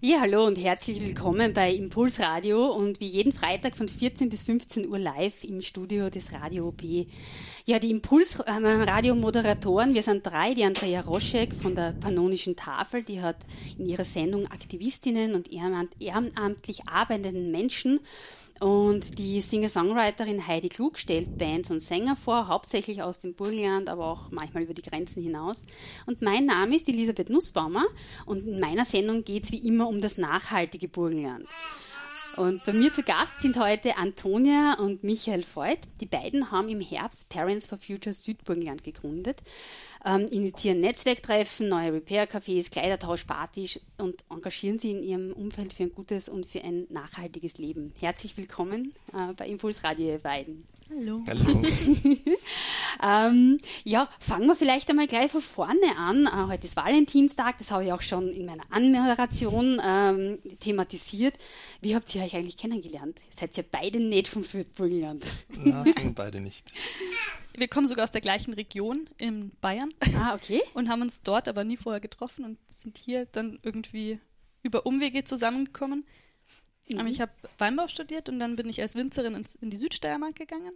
Ja, hallo und herzlich willkommen bei Impulsradio und wie jeden Freitag von 14 bis 15 Uhr live im Studio des Radio OP. Ja, die Impulsradio-Moderatoren, wir sind drei, die Andrea Roschek von der Pannonischen Tafel, die hat in ihrer Sendung Aktivistinnen und ehrenamtlich arbeitenden Menschen und die Singer-Songwriterin Heidi Klug stellt Bands und Sänger vor, hauptsächlich aus dem Burgenland, aber auch manchmal über die Grenzen hinaus. Und mein Name ist Elisabeth Nussbaumer und in meiner Sendung geht es wie immer um das nachhaltige Burgenland. Und bei mir zu Gast sind heute Antonia und Michael Voigt. Die beiden haben im Herbst Parents for Future Südburgenland gegründet ähm, initiieren Netzwerktreffen, neue Repair-Cafés, Kleidertauschpartys und engagieren sie in ihrem Umfeld für ein gutes und für ein nachhaltiges Leben. Herzlich willkommen äh, bei Impulsradio, ihr beiden. Hallo. Hallo. ähm, ja, fangen wir vielleicht einmal gleich von vorne an. Äh, heute ist Valentinstag, das habe ich auch schon in meiner Anmoderation ähm, thematisiert. Wie habt ihr euch eigentlich kennengelernt? Seid ihr beide nicht vom Südburgenland? Na, sind beide nicht. Wir kommen sogar aus der gleichen Region in Bayern. Ah, okay. Und haben uns dort aber nie vorher getroffen und sind hier dann irgendwie über Umwege zusammengekommen. Mhm. Ich habe Weinbau studiert und dann bin ich als Winzerin ins, in die Südsteiermark gegangen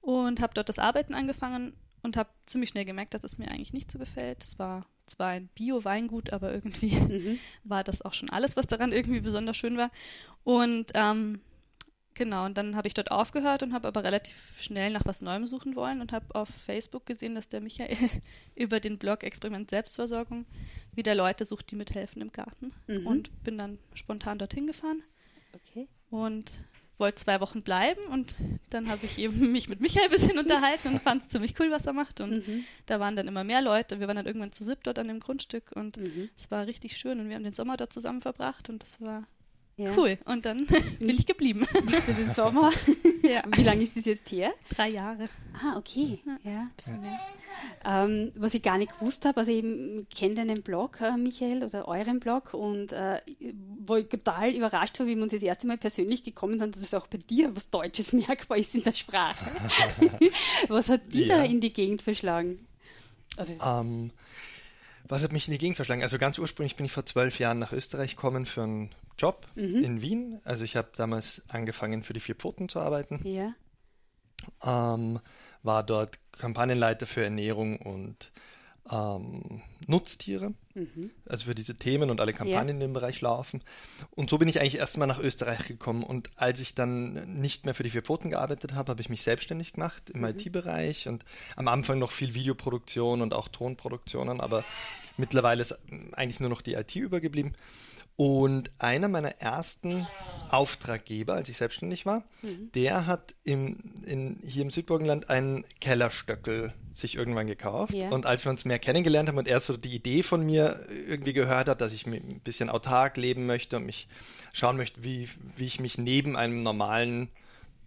und habe dort das Arbeiten angefangen und habe ziemlich schnell gemerkt, dass es mir eigentlich nicht so gefällt. Es war zwar ein Bio-Weingut, aber irgendwie mhm. war das auch schon alles, was daran irgendwie besonders schön war. Und ähm, genau, und dann habe ich dort aufgehört und habe aber relativ schnell nach was Neuem suchen wollen und habe auf Facebook gesehen, dass der Michael über den Blog Experiment Selbstversorgung wieder Leute sucht, die mithelfen im Garten. Mhm. Und bin dann spontan dorthin gefahren. Okay. Und wollte zwei Wochen bleiben und dann habe ich eben mich mit Michael ein bisschen unterhalten und fand es ziemlich cool, was er macht. Und mhm. da waren dann immer mehr Leute. Wir waren dann irgendwann zu sieb dort an dem Grundstück und mhm. es war richtig schön und wir haben den Sommer dort zusammen verbracht und das war ja. Cool. Und dann bin ich geblieben. Nicht den Sommer. ja. Wie lange ist das jetzt her? Drei Jahre. Ah, okay. Ja, bisschen mehr. Ähm, was ich gar nicht gewusst habe, also ich kenne deinen Blog, äh, Michael, oder euren Blog und äh, wo ich total überrascht war, wie wir uns das erste Mal persönlich gekommen sind, dass es auch bei dir was Deutsches merkbar ist in der Sprache. was hat die ja. da in die Gegend verschlagen? Also, um, ähm, was hat mich in die Gegend verschlagen? Also ganz ursprünglich bin ich vor zwölf Jahren nach Österreich gekommen für einen Job mhm. in Wien. Also ich habe damals angefangen für die vier Pfoten zu arbeiten. Ja. Ähm, war dort Kampagnenleiter für Ernährung und ähm, Nutztiere, mhm. also für diese Themen und alle Kampagnen ja. in dem Bereich laufen. Und so bin ich eigentlich erstmal nach Österreich gekommen. Und als ich dann nicht mehr für die vier Pfoten gearbeitet habe, habe ich mich selbstständig gemacht im mhm. IT-Bereich und am Anfang noch viel Videoproduktion und auch Tonproduktionen, aber mittlerweile ist eigentlich nur noch die IT übergeblieben. Und einer meiner ersten Auftraggeber, als ich selbstständig war, mhm. der hat im, in, hier im Südburgenland einen Kellerstöckel sich irgendwann gekauft. Ja. Und als wir uns mehr kennengelernt haben und er so die Idee von mir irgendwie gehört hat, dass ich ein bisschen autark leben möchte und mich schauen möchte, wie, wie ich mich neben einem normalen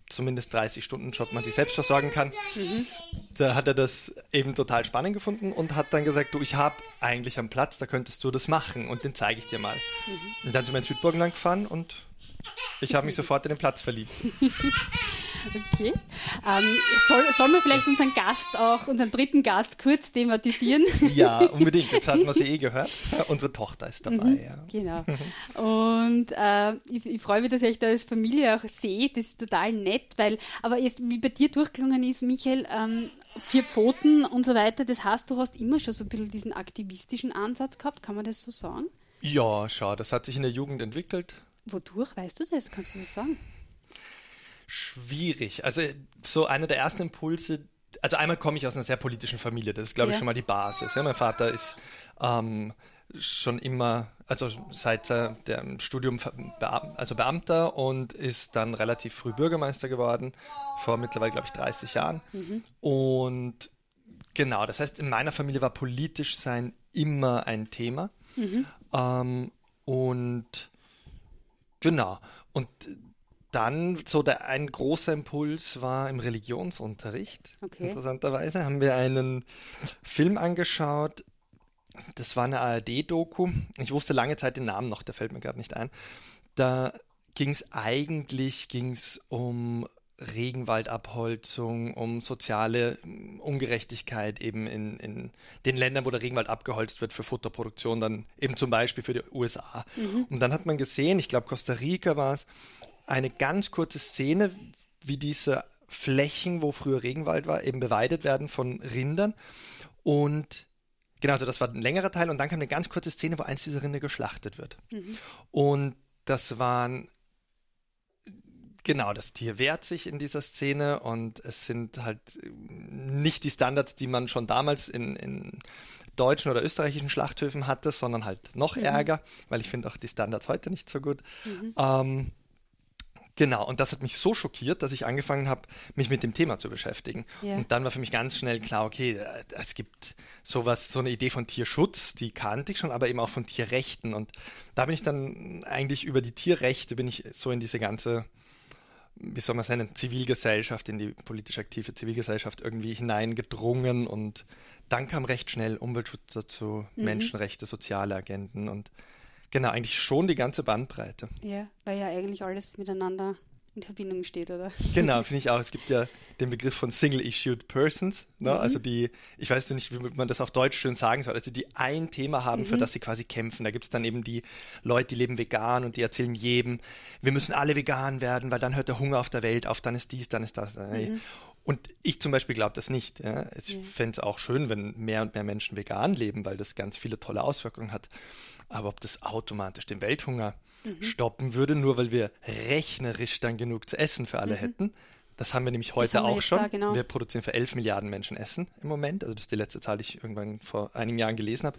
zumindest 30 Stunden Job man sich selbst versorgen kann. Mhm. Da hat er das eben total spannend gefunden und hat dann gesagt, du, ich habe eigentlich einen Platz, da könntest du das machen und den zeige ich dir mal. Mhm. Und dann sind wir in Südburgenland gefahren und ich habe mich sofort in den Platz verliebt. Okay. Ähm, soll, sollen wir vielleicht unseren Gast auch, unseren dritten Gast kurz thematisieren? Ja, unbedingt. Jetzt hatten wir sie eh gehört. Unsere Tochter ist dabei. Mhm, ja. Genau. Und äh, ich, ich freue mich, dass ich euch da als Familie auch sehe. Das ist total nett, weil, aber jetzt, wie bei dir durchgelungen ist, Michael, ähm, vier Pfoten und so weiter, das heißt, du hast immer schon so ein bisschen diesen aktivistischen Ansatz gehabt, kann man das so sagen? Ja, schau, das hat sich in der Jugend entwickelt. Wodurch, weißt du das? Kannst du das sagen? schwierig. Also so einer der ersten Impulse, also einmal komme ich aus einer sehr politischen Familie, das ist glaube ich schon mal die Basis. Ja, mein Vater ist ähm, schon immer, also seit äh, dem Studium also Beamter und ist dann relativ früh Bürgermeister geworden, vor mittlerweile glaube ich 30 Jahren. Mhm. Und genau, das heißt, in meiner Familie war politisch sein immer ein Thema. Mhm. Ähm, und genau, und dann so der ein großer Impuls war im Religionsunterricht. Okay. Interessanterweise haben wir einen Film angeschaut. Das war eine ARD-Doku. Ich wusste lange Zeit den Namen noch, der fällt mir gerade nicht ein. Da ging es eigentlich ging's um Regenwaldabholzung, um soziale Ungerechtigkeit eben in, in den Ländern, wo der Regenwald abgeholzt wird für Futterproduktion, dann eben zum Beispiel für die USA. Mhm. Und dann hat man gesehen, ich glaube Costa Rica war es, eine ganz kurze Szene, wie diese Flächen, wo früher Regenwald war, eben beweidet werden von Rindern. Und genau, also das war ein längerer Teil und dann kam eine ganz kurze Szene, wo eins dieser Rinder geschlachtet wird. Mhm. Und das waren Genau, das Tier wehrt sich in dieser Szene und es sind halt nicht die Standards, die man schon damals in, in deutschen oder österreichischen Schlachthöfen hatte, sondern halt noch mhm. ärger, weil ich finde auch die Standards heute nicht so gut. Mhm. Ähm, Genau, und das hat mich so schockiert, dass ich angefangen habe, mich mit dem Thema zu beschäftigen. Yeah. Und dann war für mich ganz schnell klar, okay, äh, es gibt sowas, so eine Idee von Tierschutz, die kannte ich schon, aber eben auch von Tierrechten. Und da bin ich dann eigentlich über die Tierrechte, bin ich so in diese ganze wie soll man es nennen, Zivilgesellschaft, in die politisch aktive Zivilgesellschaft irgendwie hineingedrungen und dann kam recht schnell Umweltschutz dazu, mhm. Menschenrechte, soziale Agenten und genau, eigentlich schon die ganze Bandbreite. Ja, weil ja eigentlich alles miteinander in Verbindung steht, oder? Genau, finde ich auch. Es gibt ja den Begriff von Single-Issued Persons, ne? mhm. also die, ich weiß nicht, wie man das auf Deutsch schön sagen soll, also die ein Thema haben, mhm. für das sie quasi kämpfen. Da gibt es dann eben die Leute, die leben vegan und die erzählen jedem, wir müssen alle vegan werden, weil dann hört der Hunger auf der Welt auf, dann ist dies, dann ist das. Mhm. Und ich zum Beispiel glaube das nicht. Ja. Ich ja. fände es auch schön, wenn mehr und mehr Menschen vegan leben, weil das ganz viele tolle Auswirkungen hat. Aber ob das automatisch den Welthunger mhm. stoppen würde, nur weil wir rechnerisch dann genug zu essen für alle mhm. hätten. Das haben wir nämlich heute auch schon. Da, genau. Wir produzieren für 11 Milliarden Menschen Essen im Moment. Also das ist die letzte Zahl, die ich irgendwann vor einigen Jahren gelesen habe.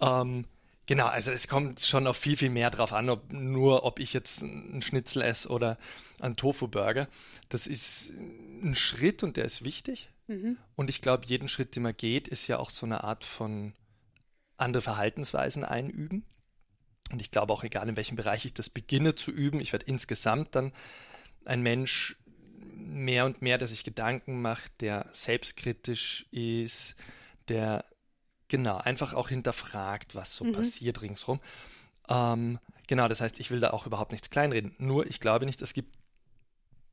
Ähm, genau, also es kommt schon auf viel, viel mehr drauf an, ob nur ob ich jetzt einen Schnitzel esse oder einen Tofu-Burger. Das ist ein Schritt und der ist wichtig. Mhm. Und ich glaube, jeden Schritt, den man geht, ist ja auch so eine Art von andere Verhaltensweisen einüben. Und ich glaube auch, egal in welchem Bereich ich das beginne zu üben, ich werde insgesamt dann ein Mensch mehr und mehr, der sich Gedanken macht, der selbstkritisch ist, der genau einfach auch hinterfragt, was so mhm. passiert ringsherum. Ähm, genau, das heißt, ich will da auch überhaupt nichts kleinreden. Nur ich glaube nicht, es gibt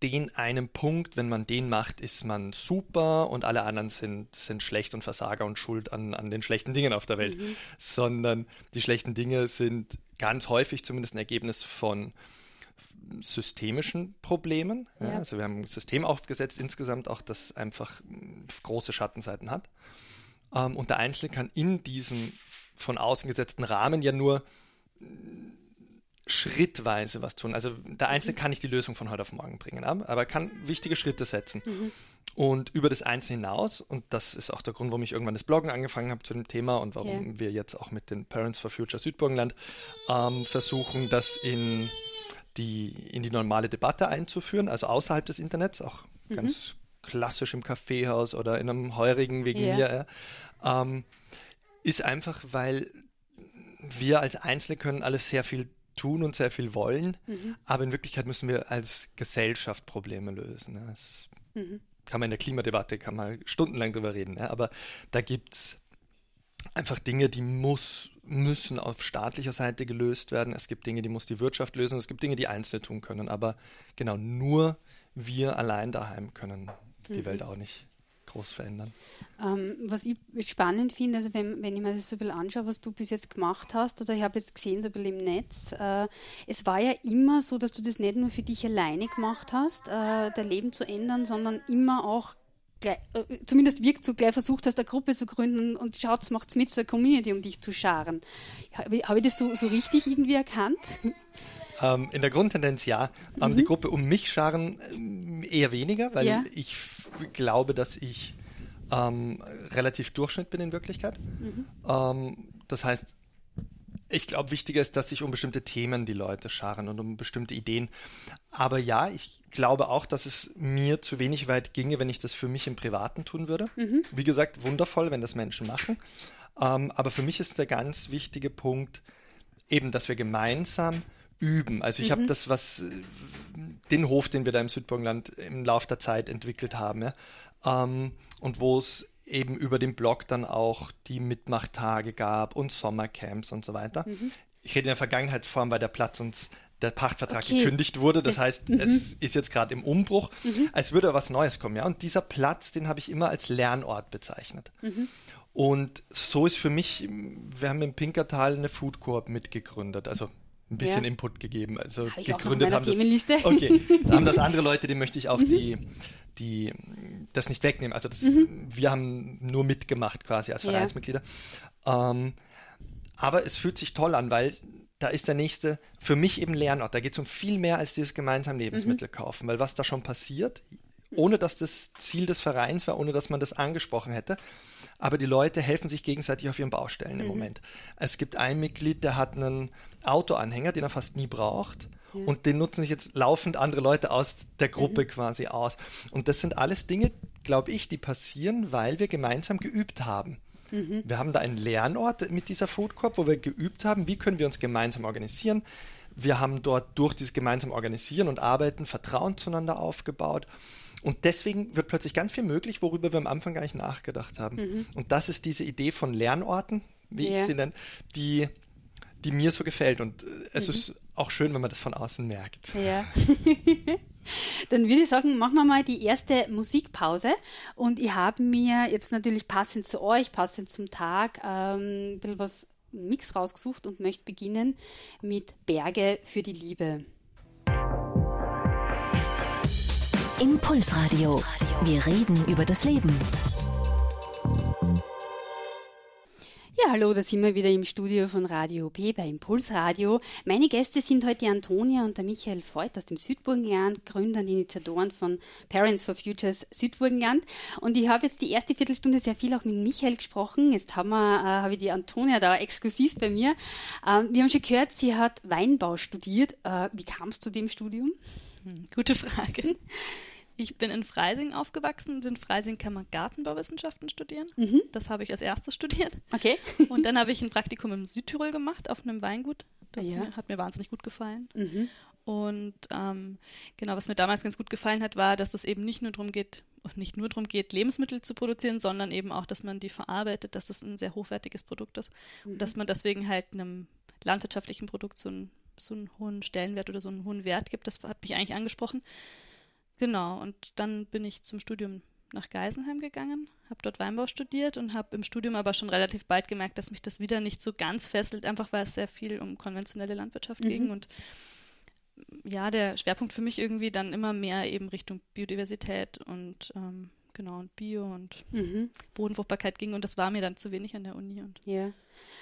den einen Punkt, wenn man den macht, ist man super und alle anderen sind, sind schlecht und Versager und schuld an, an den schlechten Dingen auf der Welt. Mhm. Sondern die schlechten Dinge sind ganz häufig zumindest ein Ergebnis von systemischen Problemen. Ja. Ja, also wir haben ein System aufgesetzt insgesamt auch, das einfach große Schattenseiten hat. Ähm, und der Einzelne kann in diesem von außen gesetzten Rahmen ja nur schrittweise was tun. Also der Einzelne mhm. kann nicht die Lösung von heute auf morgen bringen, aber kann wichtige Schritte setzen. Mhm. Und über das Einzelne hinaus, und das ist auch der Grund, warum ich irgendwann das Bloggen angefangen habe zu dem Thema und warum yeah. wir jetzt auch mit den Parents for Future Südburgenland ähm, versuchen, das in die, in die normale Debatte einzuführen, also außerhalb des Internets, auch mhm. ganz klassisch im Kaffeehaus oder in einem Heurigen wegen yeah. mir, ähm, ist einfach, weil wir als Einzelne können alles sehr viel tun und sehr viel wollen, mhm. aber in Wirklichkeit müssen wir als Gesellschaft Probleme lösen. Das mhm. Kann man in der Klimadebatte, kann man stundenlang drüber reden, ja, aber da gibt es einfach Dinge, die muss, müssen auf staatlicher Seite gelöst werden. Es gibt Dinge, die muss die Wirtschaft lösen. Es gibt Dinge, die Einzelne tun können. Aber genau, nur wir allein daheim können die mhm. Welt auch nicht groß verändern. Ähm, was ich spannend finde, also wenn, wenn ich mir das so ein bisschen anschaue, was du bis jetzt gemacht hast, oder ich habe jetzt gesehen, so ein bisschen im Netz, äh, es war ja immer so, dass du das nicht nur für dich alleine gemacht hast, äh, dein Leben zu ändern, sondern immer auch Gleich, äh, zumindest wirkt so gleich versucht hast, eine Gruppe zu gründen und schaut, macht es mit, so eine Community, um dich zu scharen. Habe ich das so, so richtig irgendwie erkannt? Ähm, in der Grundtendenz ja. Ähm, mhm. Die Gruppe um mich scharen äh, eher weniger, weil ja. ich glaube, dass ich ähm, relativ Durchschnitt bin in Wirklichkeit. Mhm. Ähm, das heißt, ich glaube, wichtiger ist, dass sich um bestimmte Themen die Leute scharen und um bestimmte Ideen. Aber ja, ich glaube auch, dass es mir zu wenig weit ginge, wenn ich das für mich im Privaten tun würde. Mhm. Wie gesagt, wundervoll, wenn das Menschen machen. Ähm, aber für mich ist der ganz wichtige Punkt eben, dass wir gemeinsam üben. Also ich mhm. habe das, was den Hof, den wir da im Südburgenland im Laufe der Zeit entwickelt haben, ja, ähm, und wo es eben über den Blog dann auch die Mitmachtage gab und Sommercamps und so weiter. Mhm. Ich rede in der Vergangenheitsform, weil der Platz uns der Pachtvertrag okay. gekündigt wurde. Das, das heißt, -hmm. es ist jetzt gerade im Umbruch, -hmm. als würde was Neues kommen. Ja? Und dieser Platz, den habe ich immer als Lernort bezeichnet. Mhm. Und so ist für mich, wir haben im Pinkertal eine Food Coop mitgegründet. Also ein bisschen ja. Input gegeben. Also Hab gegründet haben das. Okay, da haben das andere Leute, die möchte ich auch mhm. die, die das nicht wegnehmen. Also das, mhm. wir haben nur mitgemacht quasi als Vereinsmitglieder. Ja. Ähm, aber es fühlt sich toll an, weil da ist der nächste für mich eben Lernort. Da geht es um viel mehr als dieses gemeinsam Lebensmittel mhm. kaufen, weil was da schon passiert, ohne dass das Ziel des Vereins war, ohne dass man das angesprochen hätte, aber die Leute helfen sich gegenseitig auf ihren Baustellen im mhm. Moment. Es gibt ein Mitglied, der hat einen Autoanhänger, den er fast nie braucht. Ja. Und den nutzen sich jetzt laufend andere Leute aus der Gruppe mhm. quasi aus. Und das sind alles Dinge, glaube ich, die passieren, weil wir gemeinsam geübt haben. Mhm. Wir haben da einen Lernort mit dieser Food Corp, wo wir geübt haben, wie können wir uns gemeinsam organisieren. Wir haben dort durch dieses gemeinsam Organisieren und Arbeiten Vertrauen zueinander aufgebaut. Und deswegen wird plötzlich ganz viel möglich, worüber wir am Anfang gar nicht nachgedacht haben. Mhm. Und das ist diese Idee von Lernorten, wie ja. ich sie nenne, die, die mir so gefällt. Und äh, es mhm. ist auch schön, wenn man das von außen merkt. Ja. Dann würde ich sagen, machen wir mal die erste Musikpause. Und ich habe mir jetzt natürlich passend zu euch, passend zum Tag, ähm, ein bisschen was Mix rausgesucht und möchte beginnen mit Berge für die Liebe. Impulsradio. Wir reden über das Leben. Ja, hallo, da sind wir wieder im Studio von Radio P bei Impulsradio. Meine Gäste sind heute Antonia und der Michael Voigt aus dem Südburgenland, Gründer und Initiatoren von Parents for Futures Südburgenland. Und ich habe jetzt die erste Viertelstunde sehr viel auch mit Michael gesprochen. Jetzt haben äh, habe ich die Antonia da exklusiv bei mir. Ähm, wir haben schon gehört, sie hat Weinbau studiert. Äh, wie kam es zu dem Studium? Gute Frage. Ich bin in Freising aufgewachsen und in Freising kann man Gartenbauwissenschaften studieren. Mhm. Das habe ich als erstes studiert. Okay. und dann habe ich ein Praktikum im Südtirol gemacht auf einem Weingut. Das ja. mir, hat mir wahnsinnig gut gefallen. Mhm. Und ähm, genau, was mir damals ganz gut gefallen hat, war, dass es eben nicht nur darum geht, nicht nur darum geht, Lebensmittel zu produzieren, sondern eben auch, dass man die verarbeitet, dass es ein sehr hochwertiges Produkt ist mhm. und dass man deswegen halt einem landwirtschaftlichen Produkt so einen, so einen hohen Stellenwert oder so einen hohen Wert gibt. Das hat mich eigentlich angesprochen. Genau, und dann bin ich zum Studium nach Geisenheim gegangen, habe dort Weinbau studiert und habe im Studium aber schon relativ bald gemerkt, dass mich das wieder nicht so ganz fesselt, einfach weil es sehr viel um konventionelle Landwirtschaft mhm. ging und ja, der Schwerpunkt für mich irgendwie dann immer mehr eben Richtung Biodiversität und ähm, genau und Bio und mhm. Bodenfruchtbarkeit ging und das war mir dann zu wenig an der Uni. Und ja,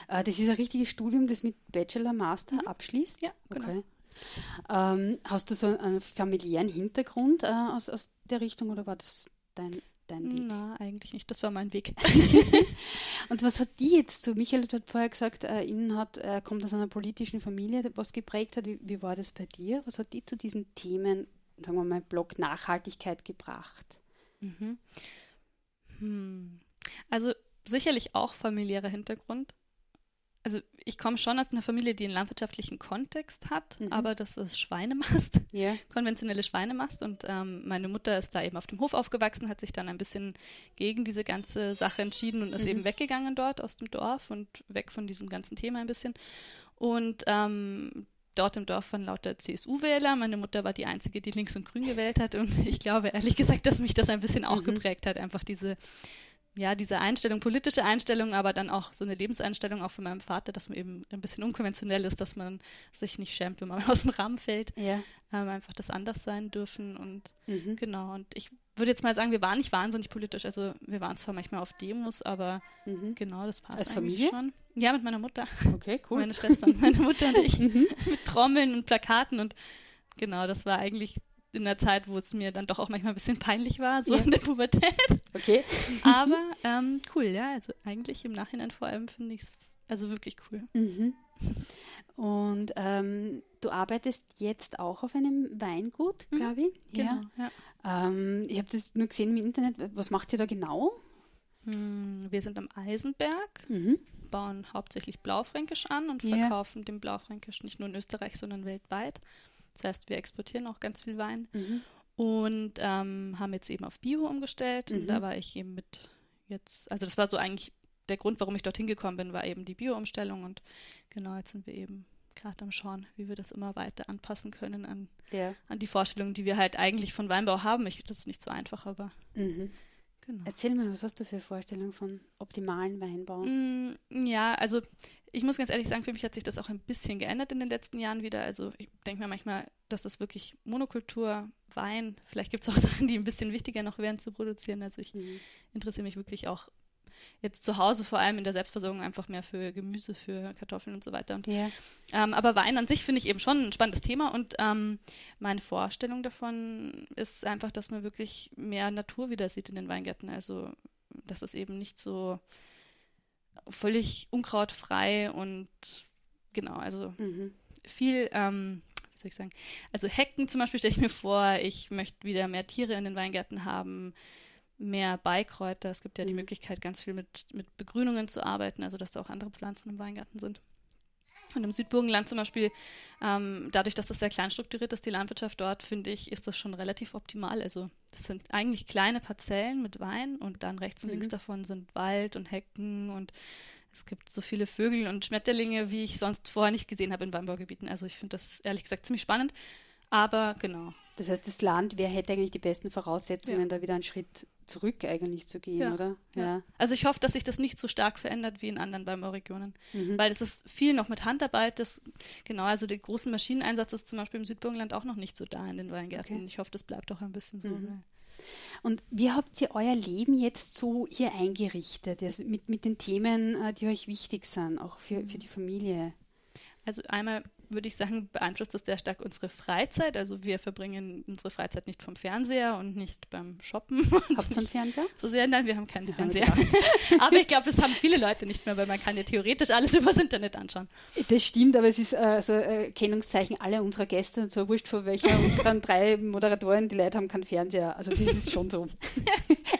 äh, das ist ein richtiges Studium, das mit Bachelor, Master mhm. abschließt? Ja, genau. Okay. Ähm, hast du so einen familiären Hintergrund äh, aus, aus der Richtung oder war das dein, dein Weg? Na, eigentlich nicht. Das war mein Weg. und was hat die jetzt so? Michael hat vorher gesagt, äh, Ihnen hat, er kommt aus einer politischen Familie, was geprägt hat. Wie, wie, war das bei dir? Was hat die zu diesen Themen, sagen wir mal, Blog Nachhaltigkeit gebracht? Mhm. Hm. Also sicherlich auch familiärer Hintergrund also ich komme schon aus einer Familie, die einen landwirtschaftlichen Kontext hat, mhm. aber das ist Schweinemast, yeah. konventionelle Schweinemast. Und ähm, meine Mutter ist da eben auf dem Hof aufgewachsen, hat sich dann ein bisschen gegen diese ganze Sache entschieden und ist mhm. eben weggegangen dort aus dem Dorf und weg von diesem ganzen Thema ein bisschen. Und ähm, dort im Dorf waren lauter CSU-Wähler. Meine Mutter war die einzige, die links und grün gewählt hat. Und ich glaube ehrlich gesagt, dass mich das ein bisschen auch mhm. geprägt hat, einfach diese ja, diese Einstellung, politische Einstellung, aber dann auch so eine Lebenseinstellung auch von meinem Vater, dass man eben ein bisschen unkonventionell ist, dass man sich nicht schämt, wenn man aus dem Rahmen fällt. Ja. Ähm, einfach das anders sein dürfen und mhm. genau. Und ich würde jetzt mal sagen, wir waren nicht wahnsinnig politisch. Also wir waren zwar manchmal auf Demos, aber mhm. genau, das passt Als eigentlich Familie? schon. Ja, mit meiner Mutter. Okay, cool. Meine Schwester und meine Mutter und ich. Mhm. mit Trommeln und Plakaten und genau, das war eigentlich in der Zeit, wo es mir dann doch auch manchmal ein bisschen peinlich war, so ja. in der Pubertät. Okay. Aber ähm, cool, ja. Also eigentlich im Nachhinein vor allem finde ich es also wirklich cool. Mhm. Und ähm, du arbeitest jetzt auch auf einem Weingut, mhm. glaube ich. Genau, ja. ja. Ähm, ich habe das nur gesehen im Internet. Was macht ihr da genau? Hm, wir sind am Eisenberg, mhm. Bauen hauptsächlich Blaufränkisch an und verkaufen ja. den Blaufränkisch nicht nur in Österreich, sondern weltweit. Das heißt, wir exportieren auch ganz viel Wein mhm. und ähm, haben jetzt eben auf Bio umgestellt. Mhm. Und da war ich eben mit jetzt, also das war so eigentlich der Grund, warum ich dorthin gekommen bin, war eben die Bio-Umstellung und genau, jetzt sind wir eben gerade am Schauen, wie wir das immer weiter anpassen können an, Ja. an die Vorstellungen, die wir halt eigentlich von Weinbau haben. Ich, das ist nicht so einfach, aber Mhm. Genau. Erzähl mal, was hast du für Vorstellungen von optimalen Weinbau? Mm, Ja, also ich muss ganz ehrlich sagen, für mich hat sich das auch ein bisschen geändert in den letzten Jahren wieder. Also ich denke mir manchmal, dass das wirklich Monokultur, Wein, vielleicht gibt es auch Sachen, die ein bisschen wichtiger noch wären zu produzieren. Also ich Mhm. interessiere mich wirklich auch jetzt zu Hause vor allem in der Selbstversorgung einfach mehr für Gemüse, für Kartoffeln und so weiter. Und, Ja. ähm, aber Wein an sich finde ich eben schon ein spannendes Thema und ähm, meine Vorstellung davon ist einfach, dass man wirklich mehr Natur wieder sieht in den Weingärten. Also dass es eben nicht so völlig unkrautfrei und genau, also Mhm. viel, ähm, wie soll ich sagen, also Hecken zum Beispiel stelle ich mir vor, ich möchte wieder mehr Tiere in den Weingärten haben, mehr Beikräuter. Es gibt ja die Mhm. Möglichkeit, ganz viel mit, mit Begrünungen zu arbeiten, also dass da auch andere Pflanzen im Weingarten sind. Und im Südburgenland zum Beispiel, ähm, dadurch, dass das sehr klein strukturiert ist, die Landwirtschaft dort, finde ich, ist das schon relativ optimal. Also das sind eigentlich kleine Parzellen mit Wein und dann rechts und links Mhm. davon sind Wald und Hecken und es gibt so viele Vögel und Schmetterlinge, wie ich sonst vorher nicht gesehen habe in Weinbaugebieten. Also ich finde das ehrlich gesagt ziemlich spannend. Aber genau. Das heißt, das Land, wer hätte eigentlich die besten Voraussetzungen, Ja. da wieder einen Schritt zurück eigentlich zu gehen, Ja, oder? Ja. Also ich hoffe, dass sich das nicht so stark verändert wie in anderen Weinbauregionen. Mhm. Weil es ist viel noch mit Handarbeit. Das, genau, also der großen Maschineneinsatz ist zum Beispiel im Südburgenland auch noch nicht so da in den Weingärten. Okay. Ich hoffe, das bleibt auch ein bisschen so. Mhm. weil- Und wie habt ihr euer Leben jetzt so hier eingerichtet, also mit, mit den Themen, äh, die euch wichtig sind, auch für, für die Familie? Also einmal würde ich sagen, beeinflusst das sehr stark unsere Freizeit. Also wir verbringen unsere Freizeit nicht vom Fernseher und nicht beim Shoppen. Habt ihr einen Fernseher? So sehr, nein, wir haben keinen wir Fernseher. Aber ich glaube, das haben viele Leute nicht mehr, weil man kann ja theoretisch alles übers Internet anschauen. Das stimmt, aber es ist äh, so äh, Kennungszeichen aller unserer Gäste, und zwar wurscht von welcher unseren drei Moderatoren, die Leute haben keinen Fernseher. Also das ist schon so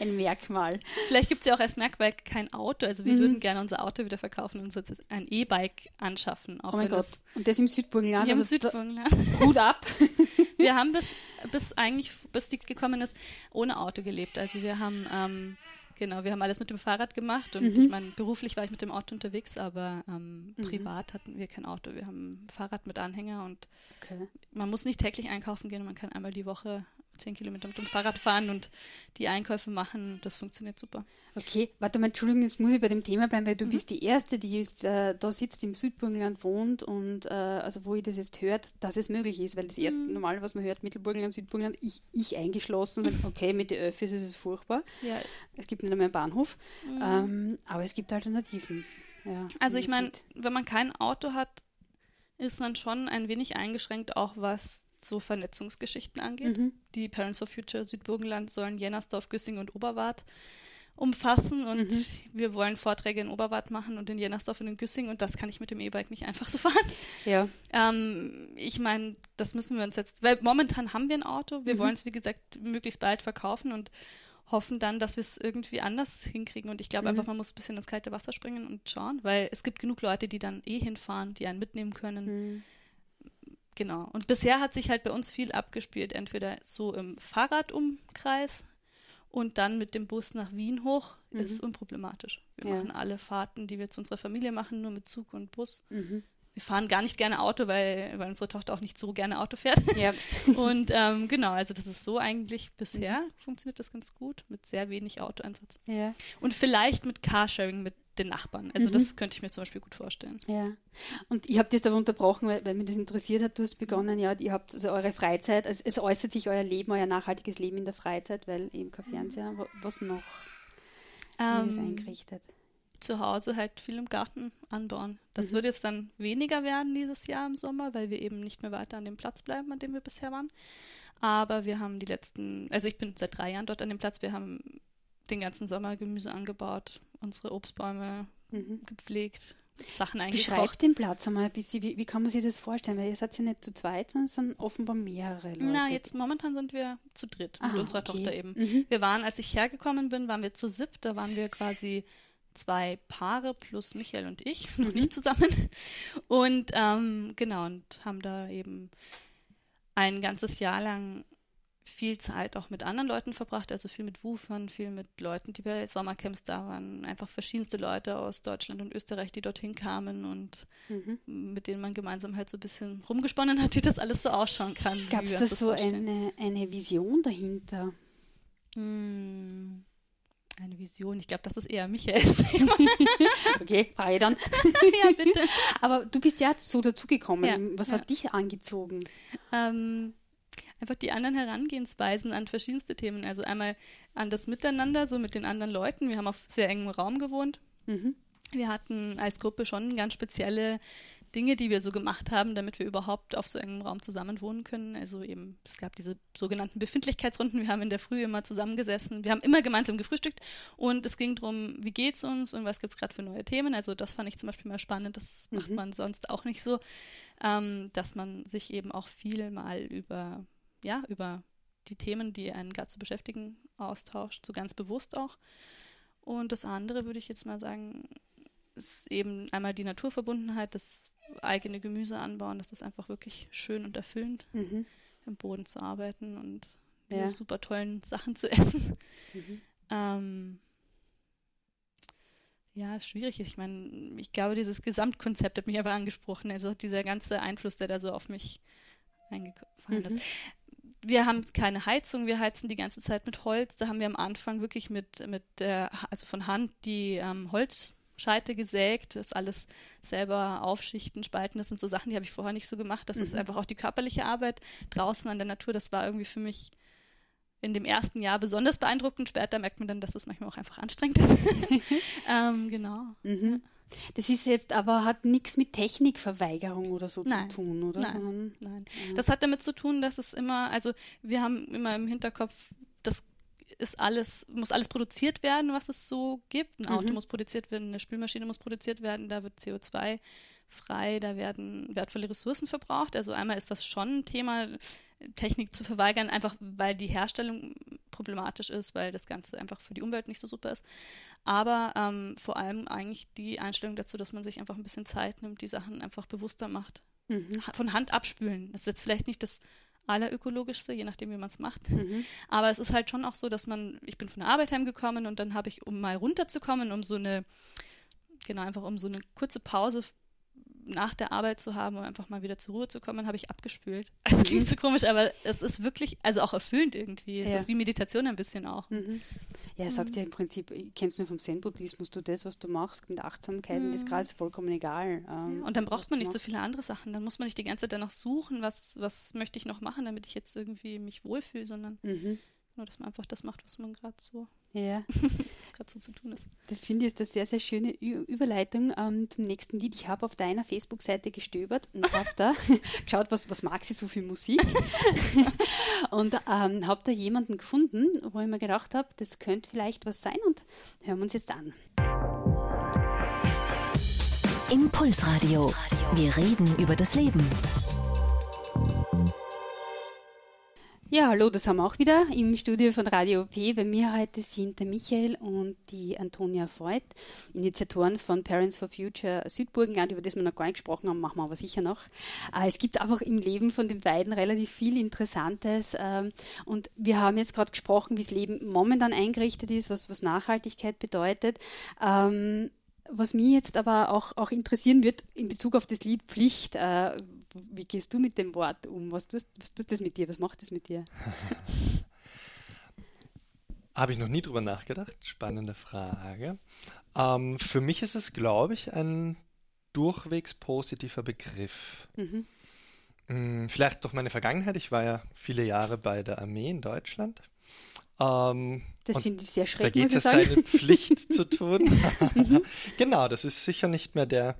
ein Merkmal. Vielleicht gibt es ja auch als Merkmal kein Auto. Also wir Mhm. würden gerne unser Auto wieder verkaufen und uns ein E-Bike anschaffen. Oh mein Gott. Und das im Südburgenland. Wir haben also Südburgenland. Hut ab. Wir haben bis, bis eigentlich, bis die gekommen ist, ohne Auto gelebt. Also wir haben, ähm, genau, wir haben alles mit dem Fahrrad gemacht und Mhm. ich meine, beruflich war ich mit dem Auto unterwegs, aber ähm, Mhm. privat hatten wir kein Auto. Wir haben ein Fahrrad mit Anhänger und Okay. man muss nicht täglich einkaufen gehen, man kann einmal die Woche zehn Kilometer mit dem Fahrrad fahren und die Einkäufe machen. Das funktioniert super. Okay, warte mal, Entschuldigung, jetzt muss ich bei dem Thema bleiben, weil du Mhm. bist die Erste, die ist, äh, da sitzt, im Südburgenland wohnt und äh, also wo ich das jetzt hört, dass es möglich ist, weil das erste Mhm. Normale, was man hört, Mittelburgenland, Südburgenland, ich, ich eingeschlossen, sag, okay, mit den Öffis ist es furchtbar. Ja, Es gibt nicht einmal einen Bahnhof, Mhm. ähm, aber es gibt Alternativen. Ja, Also ich meine, wenn man kein Auto hat, ist man schon ein wenig eingeschränkt, auch was so Vernetzungsgeschichten angeht. Mhm. Die Parents for Future Südburgenland sollen Jennersdorf, Güssing und Oberwart umfassen und Mhm. wir wollen Vorträge in Oberwart machen und in Jennersdorf und in Güssing und das kann ich mit dem E-Bike nicht einfach so fahren. Ja, Ähm, ich meine, das müssen wir uns jetzt, weil momentan haben wir ein Auto, wir Mhm. wollen es wie gesagt möglichst bald verkaufen und hoffen dann, dass wir es irgendwie anders hinkriegen und ich glaube Mhm. einfach, man muss ein bisschen ins kalte Wasser springen und schauen, weil es gibt genug Leute, die dann eh hinfahren, die einen mitnehmen können. Mhm. Genau. Und bisher hat sich halt bei uns viel abgespielt, entweder so im Fahrradumkreis und dann mit dem Bus nach Wien hoch Mhm. ist unproblematisch. Wir Ja. machen alle Fahrten, die wir zu unserer Familie machen, nur mit Zug und Bus. Mhm. Wir fahren gar nicht gerne Auto, weil, weil unsere Tochter auch nicht so gerne Auto fährt. ja. Und ähm, genau, also das ist so eigentlich bisher funktioniert das ganz gut mit sehr wenig Autoeinsatz. ja. Und vielleicht mit Carsharing mit den Nachbarn. Also Mhm. das könnte ich mir zum Beispiel gut vorstellen. Ja, und ich habe das aber unterbrochen, weil, weil mich das interessiert hat. Du hast begonnen, ja, ihr habt also eure Freizeit, also es äußert sich euer Leben, euer nachhaltiges Leben in der Freizeit, weil eben kein Fernseher. Wa- Was noch? Wie ist es Ähm, eingerichtet? zu Hause halt viel im Garten anbauen. Das Mhm. wird jetzt dann weniger werden dieses Jahr im Sommer, weil wir eben nicht mehr weiter an dem Platz bleiben, an dem wir bisher waren. Aber wir haben die letzten, also ich bin seit drei Jahren dort an dem Platz, wir haben den ganzen Sommer Gemüse angebaut, unsere Obstbäume Mhm. gepflegt, Sachen Beschreibt eingekocht. den Platz einmal ein bisschen, wie, wie kann man sich das vorstellen? Weil ihr seid ja nicht zu zweit, sondern es sind offenbar mehrere Leute. Na, jetzt momentan sind wir zu dritt mit Aha, unserer okay. Tochter eben. Mhm. Wir waren, als ich hergekommen bin, waren wir zu siebt. Da waren wir quasi zwei Paare plus Michael und ich, noch Mhm. nicht zusammen. Und ähm, genau, und haben da eben ein ganzes Jahr lang viel Zeit auch mit anderen Leuten verbracht, also viel mit Wufern, viel mit Leuten, die bei Sommercamps da waren, einfach verschiedenste Leute aus Deutschland und Österreich, die dorthin kamen und mhm. mit denen man gemeinsam halt so ein bisschen rumgesponnen hat, wie das alles so ausschauen kann. Gab es da so eine, eine Vision dahinter? Hm, eine Vision, ich glaube, das ist eher Michaels Thema. okay, frage dann. ja, bitte. Aber du bist ja so dazugekommen. Ja, Was ja. hat dich angezogen? Ähm, einfach die anderen Herangehensweisen an verschiedenste Themen. Also einmal an das Miteinander, so mit den anderen Leuten. Wir haben auf sehr engem Raum gewohnt. Mhm. Wir hatten als Gruppe schon ganz spezielle Dinge, die wir so gemacht haben, damit wir überhaupt auf so engem Raum zusammen wohnen können. Also eben, es gab diese sogenannten Befindlichkeitsrunden. Wir haben in der Früh immer zusammengesessen. Wir haben immer gemeinsam gefrühstückt und es ging darum, wie geht's uns und was gibt es gerade für neue Themen. Also das fand ich zum Beispiel mal spannend. Das mhm. macht man sonst auch nicht so, ähm, dass man sich eben auch viel mal über ja, über die Themen, die einen gerade zu beschäftigen, austauscht, so ganz bewusst auch. Und das andere würde ich jetzt mal sagen, ist eben einmal die Naturverbundenheit, das eigene Gemüse anbauen, das ist einfach wirklich schön und erfüllend, mhm. im Boden zu arbeiten und ja. super tollen Sachen zu essen. Mhm. Ähm, ja, schwierig ist. Ich meine, ich glaube, dieses Gesamtkonzept hat mich einfach angesprochen. Also dieser ganze Einfluss, der da so auf mich eingefallen mhm. ist wir haben keine Heizung, wir heizen die ganze Zeit mit Holz. Da haben wir am Anfang wirklich mit, mit der, also von Hand die ähm, Holzscheite gesägt, das alles selber aufschichten, spalten. Das sind so Sachen, die habe ich vorher nicht so gemacht. Das mhm. ist einfach auch die körperliche Arbeit draußen an der Natur. Das war irgendwie für mich in dem ersten Jahr besonders beeindruckend. Später merkt man dann, dass es manchmal auch einfach anstrengend ist. ähm, genau. Mhm. Das ist jetzt aber, hat nichts mit Technikverweigerung oder so nein. zu tun, oder? Nein, Sondern, nein. Ja. Das hat damit zu tun, dass es immer, also wir haben immer im Hinterkopf, das ist alles, muss alles produziert werden, was es so gibt. Ein Auto mhm. muss produziert werden, eine Spülmaschine muss produziert werden, da wird CO2 frei, da werden wertvolle Ressourcen verbraucht. Also einmal ist das schon ein Thema, Technik zu verweigern, einfach weil die Herstellung problematisch ist, weil das Ganze einfach für die Umwelt nicht so super ist. Aber ähm, vor allem eigentlich die Einstellung dazu, dass man sich einfach ein bisschen Zeit nimmt, die Sachen einfach bewusster macht. Mhm. Von Hand abspülen. Das ist jetzt vielleicht nicht das allerökologischste, je nachdem, wie man es macht. Mhm. Aber es ist halt schon auch so, dass man, ich bin von der Arbeit heimgekommen und dann habe ich, um mal runterzukommen, um so eine, genau, einfach um so eine kurze Pause nach der Arbeit zu haben, um einfach mal wieder zur Ruhe zu kommen, habe ich abgespült. Das klingt mhm. so komisch, aber es ist wirklich, also auch erfüllend irgendwie. Es ja. ist wie Meditation ein bisschen auch. Mhm. Ja, er sagt mhm. ja im Prinzip, kennst du nur vom Zen-Buddhismus, du das, was du machst mit Achtsamkeit, mhm. das gerade ist vollkommen egal. Ähm, ja. Und dann braucht man nicht so viele andere Sachen. Dann muss man nicht die ganze Zeit danach suchen, was, was möchte ich noch machen, damit ich jetzt irgendwie mich wohlfühle, sondern mhm. Nur, dass man einfach das macht, was man gerade so ja. Was gerade so zu tun ist. Das finde ich ist eine sehr, sehr schöne Ü Überleitung ähm, zum nächsten Lied. Ich habe auf deiner Facebook-Seite gestöbert und habe da geschaut, was, was mag sie so für Musik. und ähm, habe da jemanden gefunden, wo ich mir gedacht habe, das könnte vielleicht was sein und hören wir uns jetzt an. Impulsradio. Wir reden über das Leben. Ja, hallo, das haben wir auch wieder im Studio von Radio OP. Bei mir heute sind der Michael und die Antonia Freud, Initiatoren von Parents for Future Südburgenland, über das wir noch gar nicht gesprochen haben, machen wir aber sicher noch. Äh, es gibt einfach im Leben von den beiden relativ viel Interessantes ähm, und wir haben jetzt gerade gesprochen, wie das Leben momentan eingerichtet ist, was, was Nachhaltigkeit bedeutet. Ähm, was mich jetzt aber auch, auch interessieren wird in Bezug auf das Lied Pflicht, äh, wie gehst du mit dem Wort um? Was tut, was tut das mit dir? Was macht das mit dir? Habe ich noch nie drüber nachgedacht. Spannende Frage. Ähm, für mich ist es, glaube ich, ein durchwegs positiver Begriff. Mhm. Hm, vielleicht durch meine Vergangenheit. Ich war ja viele Jahre bei der Armee in Deutschland. Ähm, das finde ich sehr schrecklich. Da geht es ja seine Pflicht zu tun. Mhm. genau, das ist sicher nicht mehr der,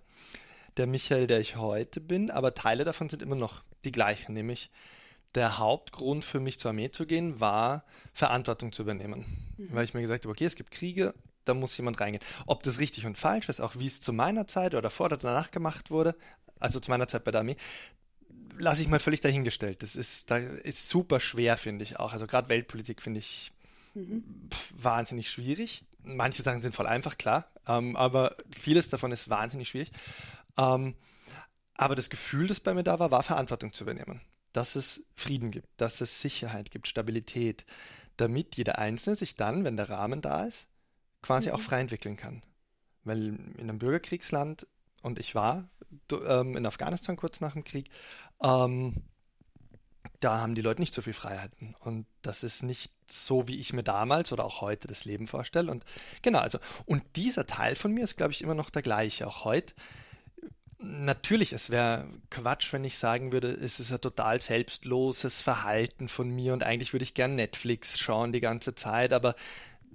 der Michael, der ich heute bin, aber Teile davon sind immer noch die gleichen, nämlich der Hauptgrund für mich zur Armee zu gehen war, Verantwortung zu übernehmen. Mhm. Weil ich mir gesagt habe, okay, es gibt Kriege, da muss jemand reingehen. Ob das richtig und falsch ist, auch wie es zu meiner Zeit oder vor oder danach gemacht wurde, also zu meiner Zeit bei der Armee, lasse ich mal völlig dahingestellt. Das ist, da ist super schwer, finde ich auch. Also gerade Weltpolitik finde ich mhm. wahnsinnig schwierig. Manche Sachen sind voll einfach, klar, ähm, aber vieles davon ist wahnsinnig schwierig. Ähm, aber das Gefühl, das bei mir da war, war Verantwortung zu übernehmen. dass es Frieden gibt, dass es Sicherheit gibt, Stabilität, damit jeder Einzelne sich dann, wenn der Rahmen da ist, quasi mhm. auch frei entwickeln kann. Weil in einem Bürgerkriegsland, und ich war ähm, in Afghanistan kurz nach dem Krieg, ähm, da haben die Leute nicht so viel Freiheiten. Und das ist nicht so, wie ich mir damals oder auch heute das Leben vorstelle. Und genau, also, und dieser Teil von mir ist, glaube ich, immer noch der gleiche. Auch heute. Natürlich, es wäre Quatsch, wenn ich sagen würde, es ist ein total selbstloses Verhalten von mir und eigentlich würde ich gern Netflix schauen die ganze Zeit, aber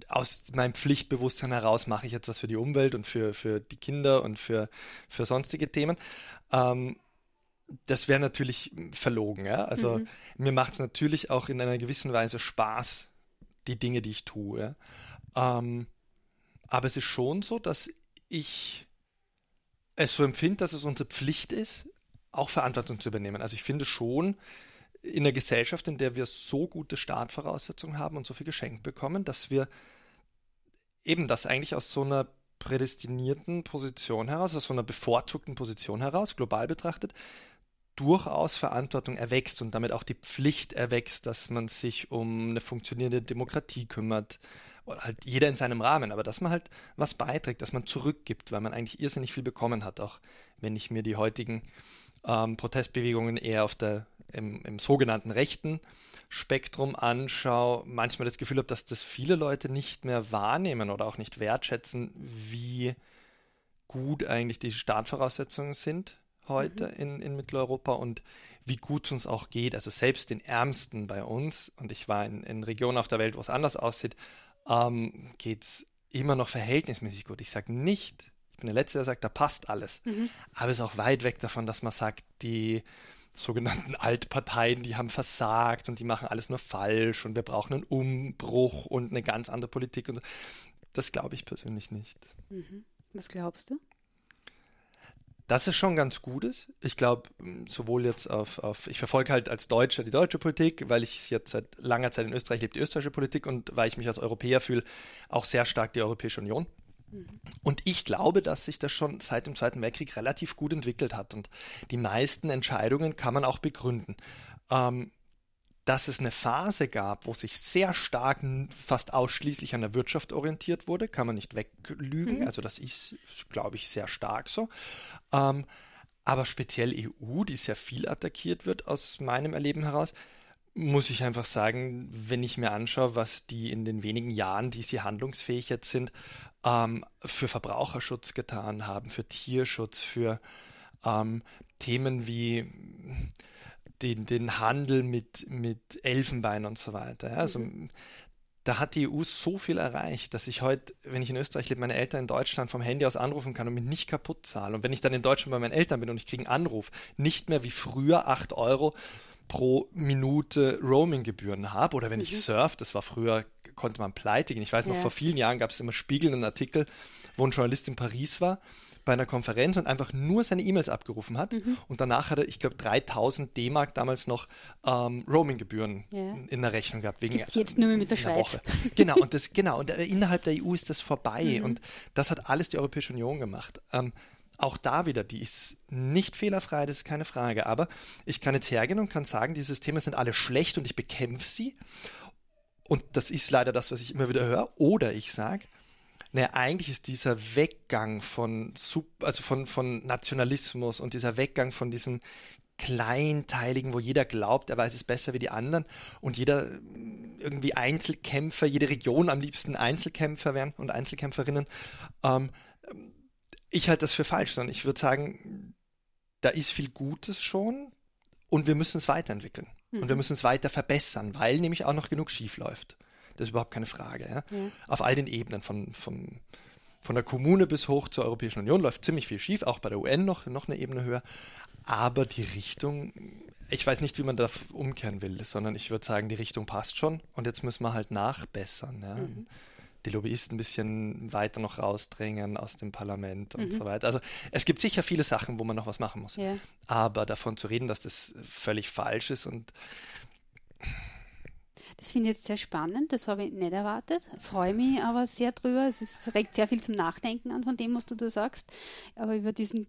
aus meinem Pflichtbewusstsein heraus mache ich etwas für die Umwelt und für, für die Kinder und für, für sonstige Themen. Ähm, das wäre natürlich verlogen. Ja? Also mhm. mir macht es natürlich auch in einer gewissen Weise Spaß, die Dinge, die ich tue. Ähm, aber es ist schon so, dass ich es so empfinde, dass es unsere Pflicht ist, auch Verantwortung zu übernehmen. Also ich finde schon, in einer Gesellschaft, in der wir so gute Startvoraussetzungen haben und so viel geschenkt bekommen, dass wir eben das eigentlich aus so einer prädestinierten Position heraus, aus so einer bevorzugten Position heraus, global betrachtet, durchaus Verantwortung erwächst und damit auch die Pflicht erwächst, dass man sich um eine funktionierende Demokratie kümmert. Oder halt jeder in seinem Rahmen, aber dass man halt was beiträgt, dass man zurückgibt, weil man eigentlich irrsinnig viel bekommen hat, auch wenn ich mir die heutigen ähm, Protestbewegungen eher auf der, im, im sogenannten rechten Spektrum anschaue, manchmal das Gefühl habe, dass das viele Leute nicht mehr wahrnehmen oder auch nicht wertschätzen, wie gut eigentlich die Startvoraussetzungen sind heute mhm. in, in Mitteleuropa und wie gut es uns auch geht. Also selbst den Ärmsten bei uns, und ich war in, in Regionen auf der Welt, wo es anders aussieht, ähm, geht es immer noch verhältnismäßig gut. Ich sage nicht, ich bin der Letzte, der sagt, da passt alles. Mhm. Aber es ist auch weit weg davon, dass man sagt, die sogenannten Altparteien, die haben versagt und die machen alles nur falsch und wir brauchen einen Umbruch und eine ganz andere Politik und so. Das glaube ich persönlich nicht. Mhm. Was glaubst du? Das ist schon ganz Gutes. Ich glaube, sowohl jetzt auf, auf, ich verfolge halt als Deutscher die deutsche Politik, weil ich jetzt seit langer Zeit in Österreich lebe, die österreichische Politik und weil ich mich als Europäer fühle, auch sehr stark die Europäische Union. Mhm. Und ich glaube, dass sich das schon seit dem Zweiten Weltkrieg relativ gut entwickelt hat. Und die meisten Entscheidungen kann man auch begründen. Ähm, dass es eine Phase gab, wo sich sehr stark fast ausschließlich an der Wirtschaft orientiert wurde, kann man nicht weglügen. Mhm. Also das ist, glaube ich, sehr stark so. Ähm, aber speziell EU, die sehr viel attackiert wird aus meinem Erleben heraus, muss ich einfach sagen, wenn ich mir anschaue, was die in den wenigen Jahren, die sie handlungsfähig jetzt sind, ähm, für Verbraucherschutz getan haben, für Tierschutz, für ähm, Themen wie den, den Handel mit, mit Elfenbein und so weiter. Ja, also mhm. da hat die EU so viel erreicht, dass ich heute, wenn ich in Österreich lebe, meine Eltern in Deutschland vom Handy aus anrufen kann und mich nicht kaputt zahle. Und wenn ich dann in Deutschland bei meinen Eltern bin und ich kriege einen Anruf, nicht mehr wie früher 8 Euro pro Minute Roaming-Gebühren habe oder wenn mhm. ich surf, das war früher, konnte man pleite gehen. Ich weiß noch, ja. vor vielen Jahren gab es immer spiegelnden Artikel, wo ein Journalist in Paris war bei einer Konferenz und einfach nur seine E-Mails abgerufen hat. Mhm. Und danach hat er, ich glaube, 3000 D-Mark damals noch ähm, Roaming-Gebühren ja. in der Rechnung gehabt. Wegen Gibt's jetzt nur mit der Schweiz. Woche. Genau, und das, genau, und innerhalb der EU ist das vorbei. Mhm. Und das hat alles die Europäische Union gemacht. Ähm, auch da wieder, die ist nicht fehlerfrei, das ist keine Frage. Aber ich kann jetzt hergehen und kann sagen, die Systeme sind alle schlecht und ich bekämpfe sie. Und das ist leider das, was ich immer wieder höre. Oder ich sage, naja, eigentlich ist dieser Weggang von, also von, von Nationalismus und dieser Weggang von diesem Kleinteiligen, wo jeder glaubt, er weiß es besser wie die anderen und jeder irgendwie Einzelkämpfer, jede Region am liebsten Einzelkämpfer werden und Einzelkämpferinnen. Ähm, ich halte das für falsch, sondern ich würde sagen, da ist viel Gutes schon und wir müssen es weiterentwickeln. Mhm. Und wir mhm. müssen es weiter verbessern, weil nämlich auch noch genug schief läuft. Das ist überhaupt keine Frage. Ja? Ja. Auf all den Ebenen, von, von, von der Kommune bis hoch zur Europäischen Union läuft ziemlich viel schief, auch bei der UN noch, noch eine Ebene höher. Aber die Richtung, ich weiß nicht, wie man da umkehren will, sondern ich würde sagen, die Richtung passt schon und jetzt müssen wir halt nachbessern. Ja? Mhm. Die Lobbyisten ein bisschen weiter noch rausdrängen aus dem Parlament und mhm. so weiter. Also es gibt sicher viele Sachen, wo man noch was machen muss. Ja. Aber davon zu reden, dass das völlig falsch ist und das finde ich jetzt sehr spannend, das habe ich nicht erwartet. Freue mich aber sehr drüber. Es ist, regt sehr viel zum Nachdenken an von dem, was du da sagst. Aber über diesen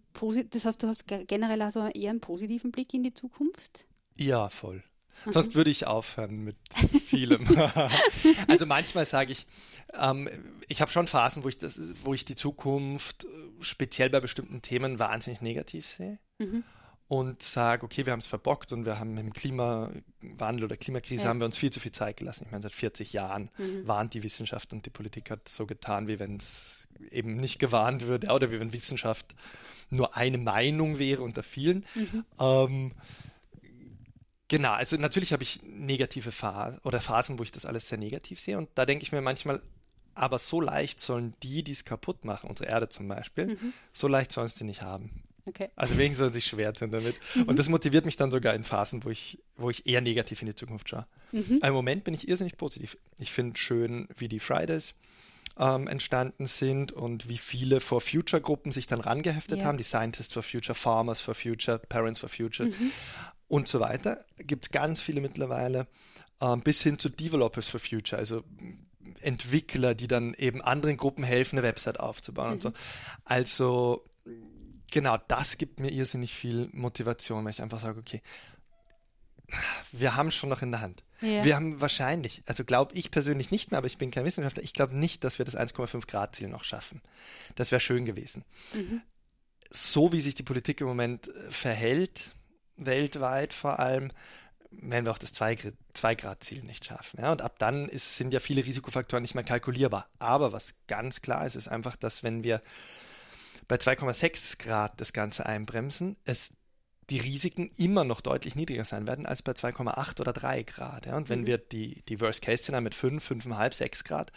das heißt, du hast generell also eher einen positiven Blick in die Zukunft? Ja, voll. Mhm. Sonst würde ich aufhören mit vielem. also manchmal sage ich, ähm, ich habe schon Phasen, wo ich, das, wo ich die Zukunft äh, speziell bei bestimmten Themen wahnsinnig negativ sehe. Mhm. Und sage, okay, wir haben es verbockt und wir haben im Klimawandel oder Klimakrise ja. haben wir uns viel zu viel Zeit gelassen. Ich meine, seit 40 Jahren mhm. warnt die Wissenschaft und die Politik hat so getan, wie wenn es eben nicht gewarnt würde oder wie wenn Wissenschaft nur eine Meinung wäre unter vielen. Mhm. Ähm, Genau, also natürlich habe ich negative Phasen oder Phasen, wo ich das alles sehr negativ sehe. Und da denke ich mir manchmal, aber so leicht sollen die, die es kaputt machen, unsere Erde zum Beispiel, mhm. so leicht sollen es die nicht haben. Okay. Also wegen sollen sie sich schwer tun damit. Mhm. Und das motiviert mich dann sogar in Phasen, wo ich, wo ich eher negativ in die Zukunft schaue. Mhm. Im Moment bin ich irrsinnig positiv. Ich finde schön, wie die Fridays ähm, entstanden sind und wie viele For Future Gruppen sich dann rangeheftet yeah. haben, die Scientists for Future, Farmers for Future, Parents for Future. Mhm und so weiter. Gibt es ganz viele mittlerweile, ähm, bis hin zu Developers for Future, also Entwickler, die dann eben anderen Gruppen helfen, eine Website aufzubauen und so. Mhm. Also genau, das gibt mir irrsinnig viel Motivation, weil ich einfach sage, okay, wir haben es schon noch in der Hand. Ja. Wir haben wahrscheinlich, also glaube ich persönlich nicht mehr, aber ich bin kein Wissenschaftler, ich glaube nicht, dass wir das 1,5 Grad Ziel noch schaffen. Das wäre schön gewesen. Mhm. So wie sich die Politik im Moment äh, verhält, weltweit vor allem, werden wir auch das 2-Grad-Ziel nicht schaffen. Ja? Und ab dann ist, sind ja viele Risikofaktoren nicht mehr kalkulierbar. Aber was ganz klar ist, ist einfach, dass wenn wir bei 2,6 Grad das Ganze einbremsen, es die Risiken immer noch deutlich niedriger sein werden als bei 2,8 oder 3 Grad. Ja? Und wenn mhm. wir die, die Worst-Case-Szenario mit 5, 5,5, 6 Grad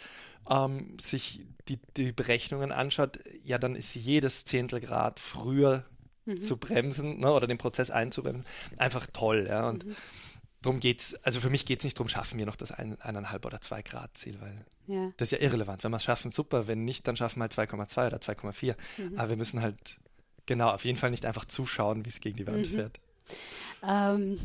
ähm, sich die, die Berechnungen anschaut, ja, dann ist jedes Zehntel Grad früher mhm. zu bremsen ne, oder den Prozess einzubremsen, einfach toll. Ja? Und mhm. Darum es, also für mich geht es nicht darum, schaffen wir noch das ein, eineinhalb oder zwei Grad Ziel, weil ja. das ist ja irrelevant. Wenn wir es schaffen, super, wenn nicht, dann schaffen wir halt 2,2 oder 2,4. Mhm. Aber wir müssen halt, genau, auf jeden Fall nicht einfach zuschauen, wie es gegen die Wand mhm. fährt. Ähm,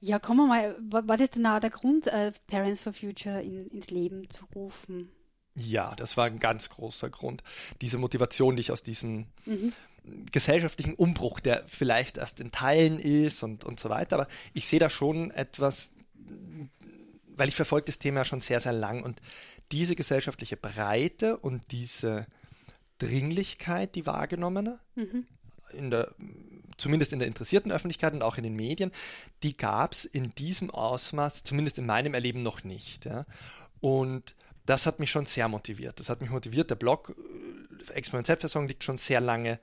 ja, kommen wir mal, war, war das denn auch der Grund, äh, Parents for Future in, ins Leben zu rufen? Ja, das war ein ganz großer Grund. Diese Motivation, die ich aus diesen mhm gesellschaftlichen Umbruch, der vielleicht erst in Teilen ist und, und so weiter. Aber ich sehe da schon etwas, weil ich verfolge das Thema schon sehr, sehr lang und diese gesellschaftliche Breite und diese Dringlichkeit, die wahrgenommene, mhm. in der, zumindest in der interessierten Öffentlichkeit und auch in den Medien, die gab es in diesem Ausmaß, zumindest in meinem Erleben, noch nicht. Ja. Und das hat mich schon sehr motiviert. Das hat mich motiviert. Der Blog äh, Experiment Selbstversorgung liegt schon sehr lange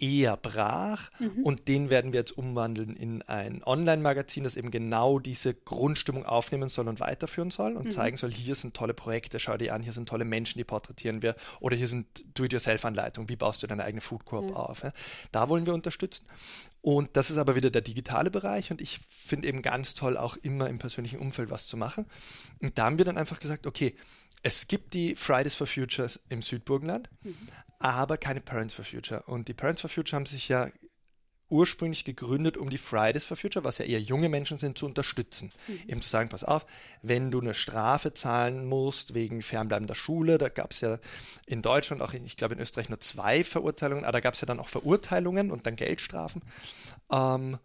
eher brach mhm. und den werden wir jetzt umwandeln in ein Online-Magazin, das eben genau diese Grundstimmung aufnehmen soll und weiterführen soll und mhm. zeigen soll, hier sind tolle Projekte, schau dir an, hier sind tolle Menschen, die porträtieren wir oder hier sind Do-it-yourself-Anleitungen, wie baust du deine eigene Food Corp mhm. auf. Ja? Da wollen wir unterstützen. Und das ist aber wieder der digitale Bereich und ich finde eben ganz toll, auch immer im persönlichen Umfeld was zu machen. Und da haben wir dann einfach gesagt, okay, es gibt die Fridays for Futures im Südburgenland, mhm aber keine Parents for Future. Und die Parents for Future haben sich ja ursprünglich gegründet, um die Fridays for Future, was ja eher junge Menschen sind, zu unterstützen. Mhm. Eben zu sagen, pass auf, wenn du eine Strafe zahlen musst wegen fernbleibender Schule, da gab es ja in Deutschland, auch in, ich glaube in Österreich nur zwei Verurteilungen, aber da gab es ja dann auch Verurteilungen und dann Geldstrafen. Ähm,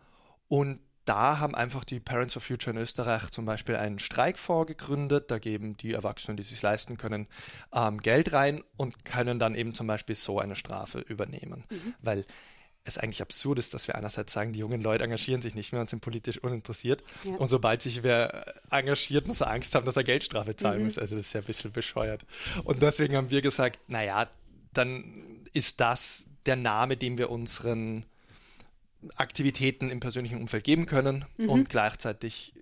und da haben einfach die Parents for Future in Österreich zum Beispiel einen Streikfonds gegründet. Da geben die Erwachsenen, die es sich leisten können, ähm, Geld rein und können dann eben zum Beispiel so eine Strafe übernehmen. Mhm. Weil es eigentlich absurd ist, dass wir einerseits sagen, die jungen Leute engagieren sich nicht mehr und sind politisch uninteressiert. Ja. Und sobald sich wer engagiert, muss er Angst haben, dass er Geldstrafe zahlen mhm. muss. Also das ist ja ein bisschen bescheuert. Und deswegen haben wir gesagt, naja, dann ist das der Name, den wir unseren Aktivitäten im persönlichen Umfeld geben können mhm. und gleichzeitig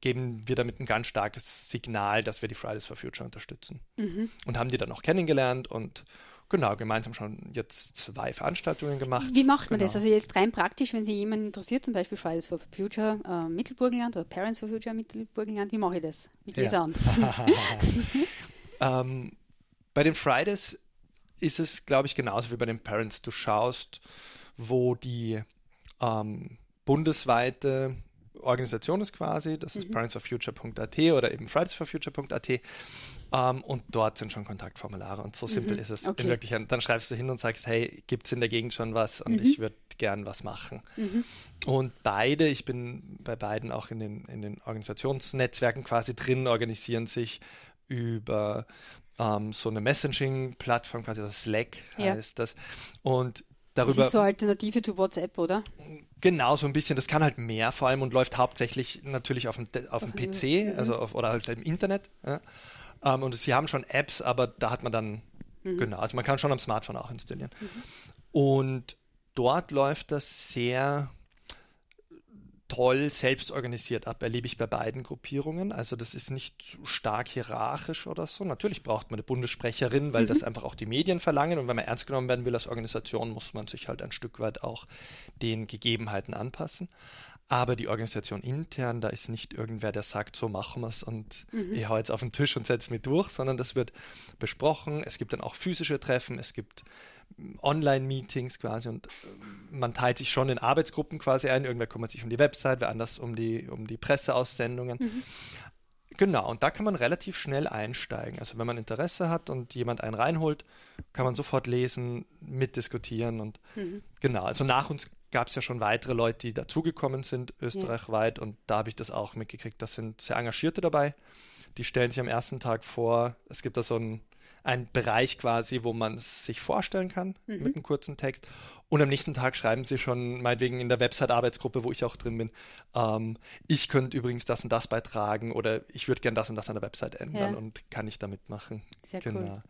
geben wir damit ein ganz starkes Signal, dass wir die Fridays for Future unterstützen. Mhm. Und haben die dann auch kennengelernt und genau, gemeinsam schon jetzt zwei Veranstaltungen gemacht. Wie macht man genau. das? Also jetzt rein praktisch, wenn sich jemand interessiert, zum Beispiel Fridays for Future äh, Mittelburgenland oder Parents for Future Mittelburgenland, wie mache ich das? Wie gehe ich ja. an? ähm, bei den Fridays ist es, glaube ich, genauso wie bei den Parents. Du schaust, wo die ähm, bundesweite Organisation ist quasi, das ist mhm. parentsforfuture.at oder eben fridaysforfuture.at ähm, und dort sind schon Kontaktformulare und so simpel mhm. ist es. Okay. In Wirklichkeit, dann schreibst du hin und sagst, hey, gibt es in der Gegend schon was und mhm. ich würde gern was machen. Mhm. Und beide, ich bin bei beiden auch in den, in den Organisationsnetzwerken quasi drin, organisieren sich über ähm, so eine Messaging-Plattform, quasi Slack ja. heißt das. Und darüber. Das ist so eine Alternative zu WhatsApp, oder? Genau, so ein bisschen. Das kann halt mehr vor allem und läuft hauptsächlich natürlich auf dem, auf dem PC mhm. also auf, oder halt im Internet. Ja. Um, ähm, und sie haben schon Apps, aber da hat man dann, mhm. genau, also man kann schon am Smartphone auch installieren. Mhm. Und dort läuft das sehr toll selbst organisiert ab, erlebe ich bei beiden Gruppierungen. Also das ist nicht zu stark hierarchisch oder so. Natürlich braucht man eine Bundessprecherin, weil mhm. das einfach auch die Medien verlangen. Und wenn man ernst genommen werden will als Organisation, muss man sich halt ein Stück weit auch den Gegebenheiten anpassen. Aber die Organisation intern, da ist nicht irgendwer, der sagt, so machen wir es und mhm. ich hau jetzt auf den Tisch und setze mich durch, sondern das wird besprochen. Es gibt dann auch physische Treffen, es gibt Online-Meetings quasi und äh, man teilt sich schon in Arbeitsgruppen quasi ein. Irgendwer kümmert sich um die Website, wer anders um die, um die Presseaussendungen. Mhm. Genau, und da kann man relativ schnell einsteigen. Also wenn man Interesse hat und jemand einen reinholt, kann man sofort lesen, mitdiskutieren und mhm. genau. Also nach uns gab es ja schon weitere Leute, die dazugekommen sind, österreichweit, ja. und da habe ich das auch mitgekriegt. Da sind sehr Engagierte dabei. Die stellen sich am ersten Tag vor, es gibt da so ein ein Bereich quasi, wo man es sich vorstellen kann mhm. mit einem kurzen Text. Und am nächsten Tag schreiben sie schon, meinetwegen in der Website-Arbeitsgruppe, wo ich auch drin bin, ähm, ich könnte übrigens das und das beitragen oder ich würde gern das und das an der Website ändern ja. und kann ich da mitmachen. Sehr genau. cool.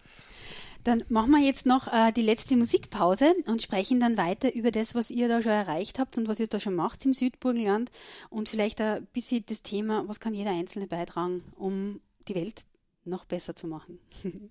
Dann machen wir jetzt noch äh, die letzte Musikpause und sprechen dann weiter über das, was ihr da schon erreicht habt und was ihr da schon macht im Südburgenland und vielleicht ein bisschen das Thema, was kann jeder Einzelne beitragen, um die Welt noch besser zu machen.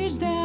change the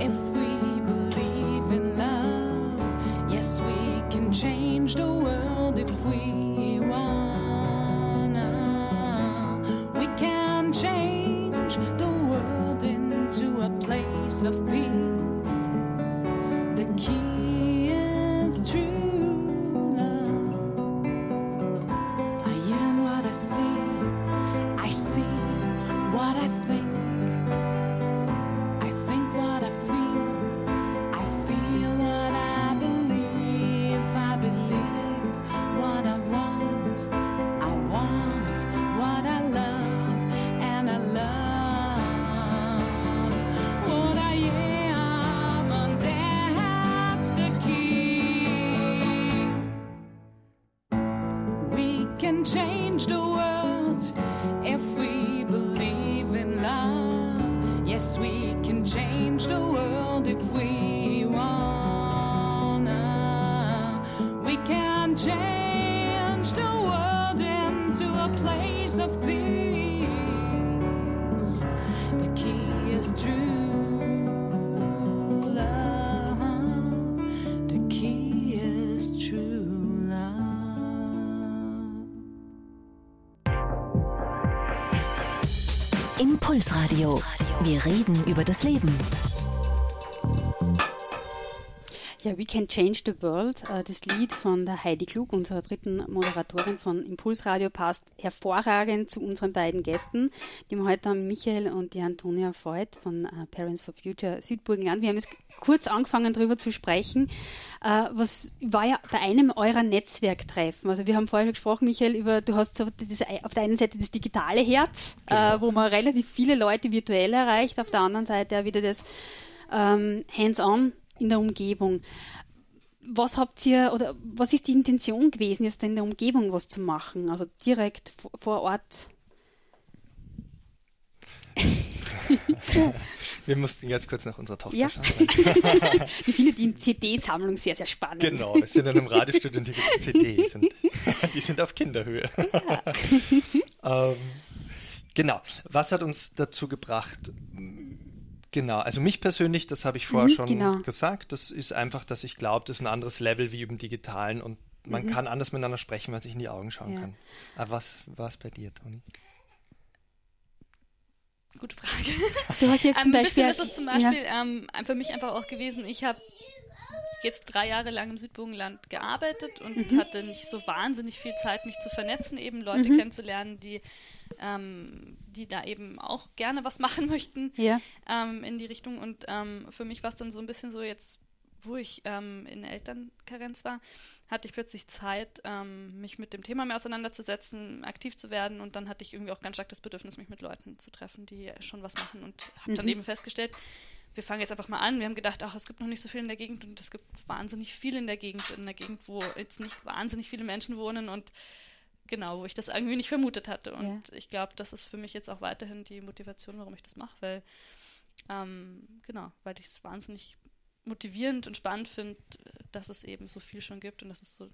if Wir reden über das Leben. Ja, We Can Change the World, äh, das Lied von der Heidi Klug, unserer dritten Moderatorin von Impulsradio, passt hervorragend zu unseren beiden Gästen. Die haben heute haben Michael und die Antonia Voigt von äh, Parents for Future Südburgenland. Wir haben jetzt kurz angefangen, darüber zu sprechen. Äh, was war ja bei einem eurer Netzwerktreffen? Also wir haben vorher gesprochen, Michael, über, du hast auf der einen Seite das digitale Herz, Genau. wo man relativ viele Leute virtuell erreicht, auf der anderen Seite auch wieder das ähm, Hands-on in der Umgebung. Was habt ihr oder was ist die Intention gewesen, jetzt in der Umgebung was zu machen? Also direkt vor, Ort? Wir mussten ganz kurz nach unserer Tochter Ja. schauen. Ich finde die CD-Sammlung sehr, sehr spannend. Genau, wir sind in einem Radiostudio und hier gibt es CDs und die sind auf Kinderhöhe. ähm, genau, was hat uns dazu gebracht? Genau, also mich persönlich, das habe ich vorher Mhm, schon genau. gesagt, das ist einfach, dass ich glaube, das ist ein anderes Level wie im Digitalen und man kann anders miteinander sprechen, wenn man sich in die Augen schauen Mhm. Ja. kann. Aber was war es bei dir, Toni? Gute Frage. Du hast jetzt Ähm, zum ein Beispiel. bisschen ist es zum Beispiel ähm, für mich einfach auch gewesen, ich habe jetzt drei Jahre lang im Südburgenland gearbeitet und Mhm. hatte nicht so wahnsinnig viel Zeit, mich zu vernetzen, eben Leute Mhm. kennenzulernen, die, ähm, die da eben auch gerne was machen möchten Ja. ähm, in die Richtung. Und ähm, für mich war es dann so ein bisschen so jetzt, wo ich ähm, in Elternkarenz war, hatte ich plötzlich Zeit, ähm, mich mit dem Thema mehr auseinanderzusetzen, aktiv zu werden. Und dann hatte ich irgendwie auch ganz stark das Bedürfnis, mich mit Leuten zu treffen, die schon was machen. Und habe dann Mhm. eben festgestellt, wir fangen jetzt einfach mal an. Wir haben gedacht, ach, es gibt noch nicht so viel in der Gegend und es gibt wahnsinnig viel in der Gegend, in der Gegend, wo jetzt nicht wahnsinnig viele Menschen wohnen und genau, wo ich das irgendwie nicht vermutet hatte. Und ich glaube, das ist für mich jetzt auch weiterhin die Motivation, warum ich das mache, weil ähm, genau, weil ich es wahnsinnig motivierend und spannend finde, dass es eben so viel schon gibt und dass es so,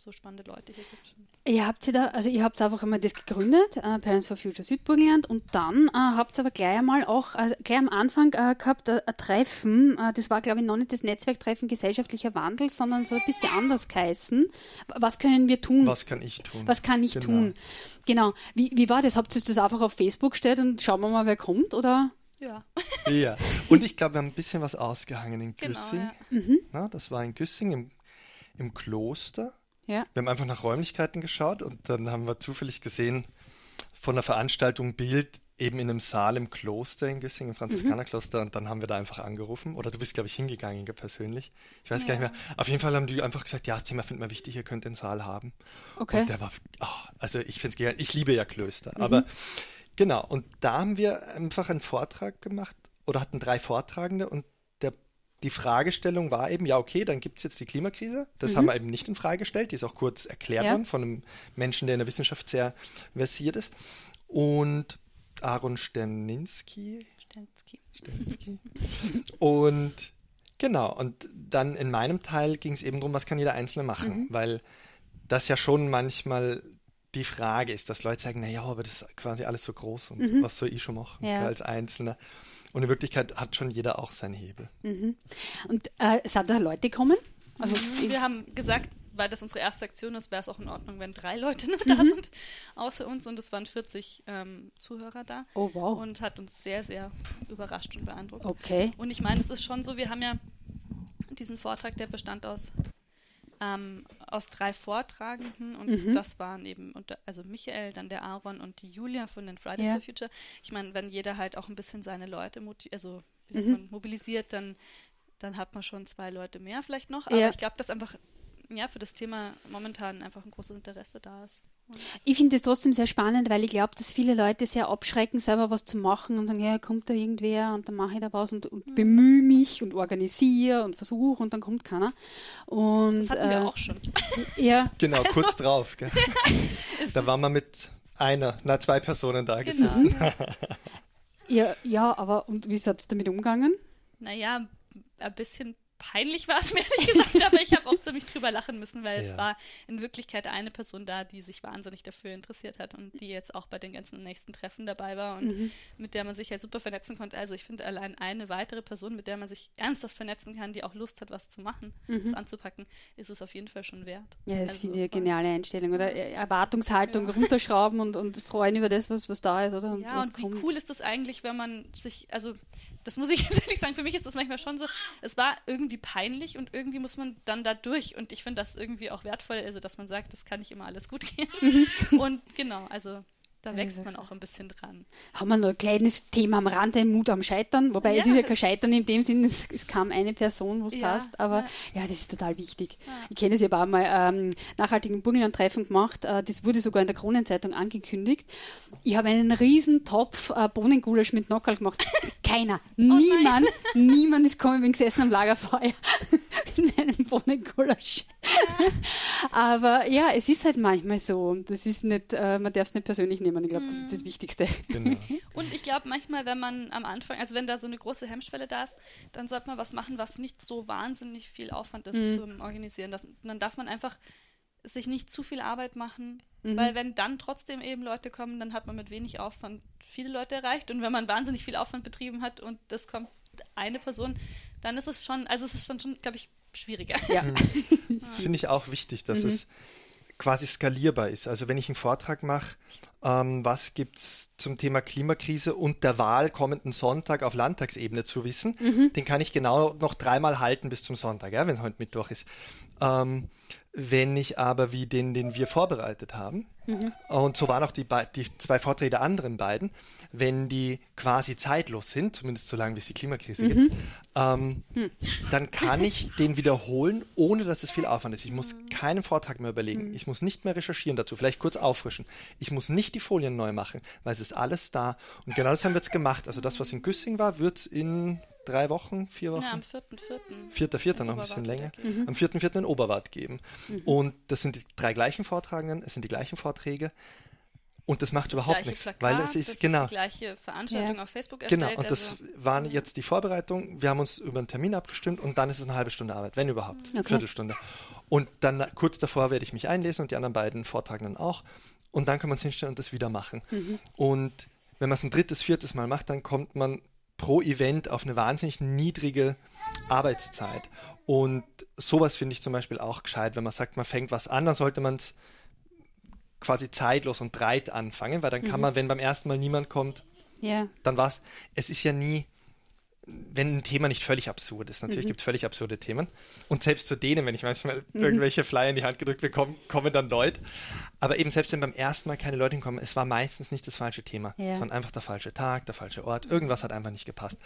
so spannende Leute hier gibt. Ihr habt sie da, also ihr habt einfach einmal das gegründet, äh, Parents for Future Südburgenland, und dann äh, habt ihr aber gleich einmal auch, also gleich am Anfang äh, gehabt, äh, ein Treffen, äh, das war glaube ich noch nicht das Netzwerktreffen gesellschaftlicher Wandel, sondern so ein bisschen anders geheißen. Was können wir tun? Was kann ich tun? Was kann ich Genau. tun? Genau. Wie, wie war das? Habt ihr das einfach auf Facebook gestellt und schauen wir mal, wer kommt? Oder? Ja, Ja, und ich glaube, wir haben ein bisschen was ausgehangen in genau. Güssing. Ja. Na, das war in Güssing im, im Kloster. Ja. Wir haben einfach nach Räumlichkeiten geschaut und dann haben wir zufällig gesehen von der Veranstaltung Bild eben in einem Saal im Kloster in Güssing, im Franziskanerkloster und dann haben wir da einfach angerufen oder du bist glaube ich hingegangen persönlich. Ich weiß gar nicht Ja. mehr. Auf jeden Fall haben die einfach gesagt, ja, das Thema finden wir wichtig, ihr könnt den Saal haben. Okay. Und der war, oh, also ich finde es ich liebe ja Klöster, aber genau, und da haben wir einfach einen Vortrag gemacht oder hatten drei Vortragende und die Fragestellung war eben, ja, okay, dann gibt es jetzt die Klimakrise. Das haben wir eben nicht in Frage gestellt, die ist auch kurz erklärt Ja. worden von einem Menschen, der in der Wissenschaft sehr versiert ist. Und Aaron Sterninski, Stensky. Stensky. und genau, und dann in meinem Teil ging es eben darum, was kann jeder Einzelne machen, weil das ja schon manchmal die Frage ist, dass Leute sagen, naja, aber das ist quasi alles so groß und was soll ich schon machen Ja. als Einzelner? Und in Wirklichkeit hat schon jeder auch seinen Hebel. Und äh, sind da Leute gekommen? Also, Wir haben gesagt, weil das unsere erste Aktion ist, wäre es auch in Ordnung, wenn drei Leute nur da sind, außer uns. Und es waren 40 ähm, Zuhörer da. Oh, wow. Und hat uns sehr, sehr überrascht und beeindruckt. okay. Und ich meine, es ist schon so, wir haben ja diesen Vortrag, der bestand aus, ähm, aus drei Vortragenden und Mhm. das waren eben, unter, also Michael, dann der Aaron und die Julia von den Fridays Ja. for Future. Ich meine, wenn jeder halt auch ein bisschen seine Leute also, Mhm. man, mobilisiert, dann, dann hat man schon zwei Leute mehr vielleicht noch. Aber Ja. ich glaube, dass einfach ja, für das Thema momentan einfach ein großes Interesse da ist. Ich finde es trotzdem sehr spannend, weil ich glaube, dass viele Leute sehr abschrecken, selber was zu machen und sagen, ja, kommt da irgendwer und dann mache ich da was und, und bemühe mich und organisiere und versuche und dann kommt keiner. Und, Das hatten wir äh, auch schon. Ja, Genau, kurz drauf. Gell? Da waren wir mit einer, na zwei Personen da Genau. gesessen. ja, ja, aber und wie seid ihr damit umgegangen? Naja, ein bisschen peinlich war es mir ehrlich gesagt, aber ich habe auch ziemlich drüber lachen müssen, weil Ja. es war in Wirklichkeit eine Person da, die sich wahnsinnig dafür interessiert hat und die jetzt auch bei den ganzen nächsten Treffen dabei war und Mhm. mit der man sich halt super vernetzen konnte. Also ich finde allein eine weitere Person, mit der man sich ernsthaft vernetzen kann, die auch Lust hat, was zu machen, was anzupacken, ist es auf jeden Fall schon wert. Mhm. Ja, das Also finde ich eine geniale Einstellung, oder? Erwartungshaltung runterschrauben und, und freuen über das, was, was da ist, oder? Ja, was und wie kommt. cool ist das eigentlich, wenn man sich, also das muss ich jetzt ehrlich sagen, für mich ist das manchmal schon so, es war irgendwie peinlich und irgendwie muss man dann da durch und ich finde das irgendwie auch wertvoll, also dass man sagt, das kann nicht immer alles gut gehen. und genau, also da wächst das man auch ein bisschen dran. Haben wir noch ein kleines Thema am Rande, Mut am Scheitern. Wobei es Ja, ist ja kein Scheitern in dem Sinn, es, es kam eine Person, wo es Ja, passt. Aber ja. ja. das ist total wichtig. Ich kenne es, ich habe auch mal ähm, nachhaltigen Burgenland-Treffen gemacht. Äh, das wurde sogar in der Kronenzeitung angekündigt. Ich habe einen riesen Topf äh, Bohnengulasch mit Nockerl gemacht. Keiner, niemand, niemand ist gekommen, bin gesessen am Lagerfeuer in meinem Bohnengulasch. Aber ja, es ist halt manchmal so. Das ist nicht, äh, man darf es nicht persönlich nehmen. Ich glaube, das ist das Wichtigste. Genau. Und ich glaube manchmal, wenn man am Anfang, also wenn da so eine große Hemmschwelle da ist, dann sollte man was machen, was nicht so wahnsinnig viel Aufwand ist zum Organisieren. Das, dann darf man einfach sich nicht zu viel Arbeit machen, weil wenn dann trotzdem eben Leute kommen, dann hat man mit wenig Aufwand viele Leute erreicht. Und wenn man wahnsinnig viel Aufwand betrieben hat und das kommt eine Person, dann ist es schon, also es ist schon, schon glaube ich, schwieriger. Ja. Das finde ich auch wichtig, dass es quasi skalierbar ist. Also wenn ich einen Vortrag mache, ähm, was gibt es zum Thema Klimakrise und der Wahl kommenden Sonntag auf Landtagsebene zu wissen, den kann ich genau noch dreimal halten bis zum Sonntag, ja, wenn heute Mittwoch ist. Ähm, wenn ich aber wie den, den wir vorbereitet haben, und so waren auch die, die zwei Vorträge der anderen beiden, wenn die quasi zeitlos sind, zumindest so lange wie es die Klimakrise gibt, ähm, dann kann ich den wiederholen, ohne dass es viel Aufwand ist. Ich muss keinen Vortrag mehr überlegen. Ich muss nicht mehr recherchieren dazu, vielleicht kurz auffrischen. Ich muss nicht die Folien neu machen, weil es ist alles da. Und genau das haben wir jetzt gemacht. Also das, was in Güssing war, wird in drei Wochen, vier Wochen? Ja, am 4.4. Vierter, vierter In noch ein bisschen länger. wieder Am vierten, vierten in Oberwart geben. Und das sind die drei gleichen Vortragenden, es sind die gleichen Vorträge. Und das macht Das überhaupt nichts. Plakat, weil es das ist, genau, die gleiche Veranstaltung Ja. auf Facebook genau. erstellt. Und das also, waren jetzt die Vorbereitungen. Wir haben uns über einen Termin abgestimmt und dann ist es eine halbe Stunde Arbeit, wenn überhaupt. Okay. Viertelstunde. Und dann kurz davor werde ich mich einlesen und die anderen beiden Vortragenden auch. Und dann kann man es hinstellen und das wieder machen. Und wenn man es ein drittes, viertes Mal macht, dann kommt man pro Event auf eine wahnsinnig niedrige Arbeitszeit. Und sowas finde ich zum Beispiel auch gescheit, wenn man sagt, man fängt was an, dann sollte man es quasi zeitlos und breit anfangen, weil dann kann man, wenn beim ersten Mal niemand kommt, Ja. dann war es, es ist ja nie, wenn ein Thema nicht völlig absurd ist. Natürlich gibt es völlig absurde Themen. Und selbst zu denen, wenn ich manchmal irgendwelche Flyer in die Hand gedrückt bekomme, kommen dann Leute. Aber eben selbst wenn beim ersten Mal keine Leute hinkommen, es war meistens nicht das falsche Thema, Ja. sondern einfach der falsche Tag, der falsche Ort. Irgendwas hat einfach nicht gepasst.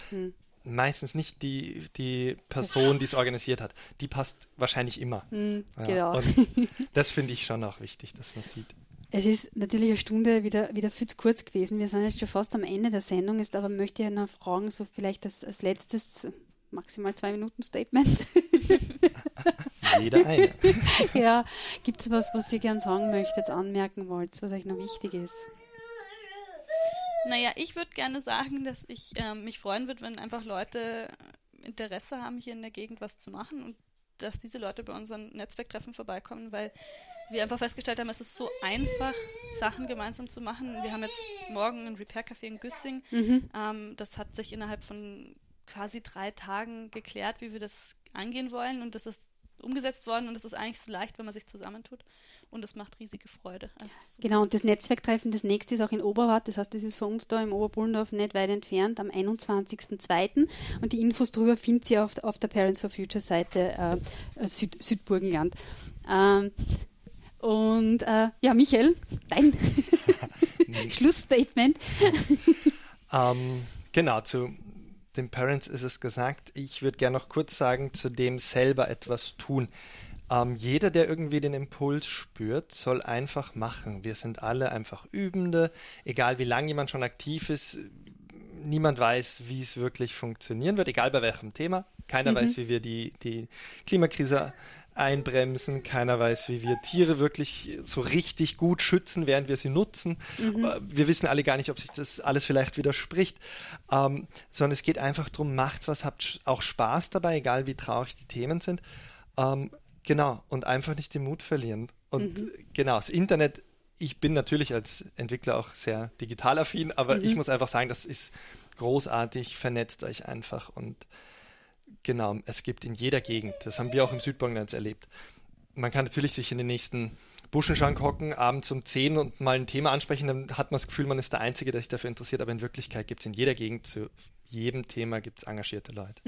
Meistens nicht die, die Person, die es organisiert hat. Die passt wahrscheinlich immer. Ja, genau. Und das finde ich schon auch wichtig, dass man sieht. Es ist natürlich eine Stunde wieder, wieder viel zu kurz gewesen. Wir sind jetzt schon fast am Ende der Sendung, ist aber möchte ich noch fragen, so vielleicht als, als letztes maximal zwei Minuten Statement. Jeder eine. ja, gibt es was, was ihr gern sagen möchtet, anmerken wollt, was euch noch wichtig ist? Naja, ich würde gerne sagen, dass ich ähm, mich freuen würde, wenn einfach Leute Interesse haben, hier in der Gegend was zu machen und dass diese Leute bei unseren Netzwerktreffen vorbeikommen, weil wir einfach festgestellt haben, es ist so einfach, Sachen gemeinsam zu machen. Wir haben jetzt morgen ein Repair-Café in Güssing. Ähm, das hat sich innerhalb von quasi drei Tagen geklärt, wie wir das angehen wollen und das ist umgesetzt worden und es ist eigentlich so leicht, wenn man sich zusammentut und es macht riesige Freude. Also. Genau, und das Netzwerktreffen, das nächste ist auch in Oberwart, das heißt, das ist von uns da im Oberbullendorf nicht weit entfernt, am 21.02. Und die Infos darüber findet ihr auf, auf der Parents for Future Seite äh, Süd, Südburgenland. Ähm, und äh, ja, Michael, dein Schlussstatement. Ähm, genau, zu den Parents ist es gesagt. Ich würde gerne noch kurz sagen, zu dem selber etwas tun. Ähm, jeder, der irgendwie den Impuls spürt, soll einfach machen. Wir sind alle einfach Übende, egal wie lange jemand schon aktiv ist. Niemand weiß, wie es wirklich funktionieren wird, egal bei welchem Thema. Keiner weiß, wie wir die, die Klimakrise einbremsen, keiner weiß, wie wir Tiere wirklich so richtig gut schützen, während wir sie nutzen. Äh, Wir wissen alle gar nicht, ob sich das alles vielleicht widerspricht, ähm, sondern es geht einfach darum, macht was, habt auch Spaß dabei, egal wie traurig die Themen sind. Ähm, genau, und einfach nicht den Mut verlieren. Und äh, genau, das Internet, ich bin natürlich als Entwickler auch sehr digital affin, aber ich muss einfach sagen, das ist großartig, vernetzt euch einfach und Genau, es gibt in jeder Gegend, das haben wir auch im Südburgenland erlebt. Man kann natürlich sich in den nächsten Buschenschrank hocken, abends um 10 und mal ein Thema ansprechen, dann hat man das Gefühl, man ist der Einzige, der sich dafür interessiert, aber in Wirklichkeit gibt es in jeder Gegend zu jedem Thema gibt es engagierte Leute.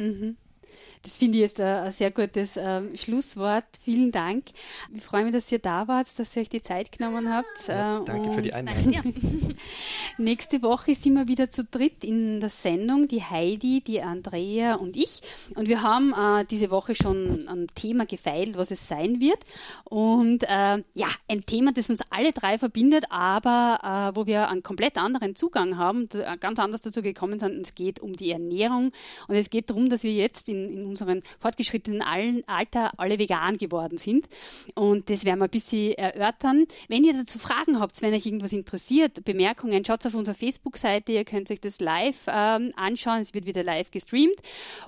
Das finde ich jetzt ein, sehr gutes ähm, Schlusswort. Vielen Dank. Ich freue mich, dass ihr da wart, dass ihr euch die Zeit genommen habt. Ja, äh, danke für die Einladung. Nächste Woche sind wir wieder zu dritt in der Sendung, die Heidi, die Andrea und ich. Und wir haben äh, diese Woche schon ein Thema gefeilt, was es sein wird. Und äh, ja, ein Thema, das uns alle drei verbindet, aber äh, wo wir einen komplett anderen Zugang haben, äh, ganz anders dazu gekommen sind. Es geht um die Ernährung. Und es geht darum, dass wir jetzt in, in unserem fortgeschrittenen Alter alle vegan geworden sind. Und das werden wir ein bisschen erörtern. Wenn ihr dazu Fragen habt, wenn euch irgendwas interessiert, Bemerkungen, schaut auf unserer Facebook-Seite, ihr könnt euch das live ähm, anschauen, es wird wieder live gestreamt.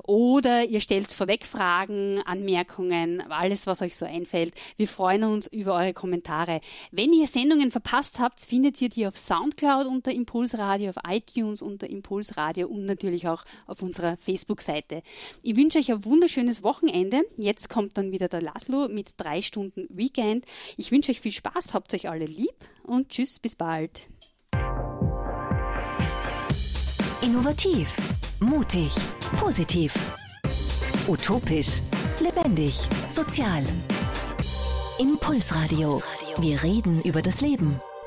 Oder ihr stellt vorweg Fragen, Anmerkungen, alles, was euch so einfällt. Wir freuen uns über eure Kommentare. Wenn ihr Sendungen verpasst habt, findet ihr die auf Soundcloud unter Impulsradio, auf iTunes unter Impulsradio und natürlich auch auf unserer Facebook-Seite. Ich wünsche euch ein wunderschönes Wochenende. Jetzt kommt dann wieder der Laszlo mit drei Stunden Weekend. Ich wünsche euch viel Spaß, habt euch alle lieb und tschüss, bis bald. Innovativ, mutig, positiv, utopisch, lebendig, sozial. Impulsradio. Wir reden über das Leben.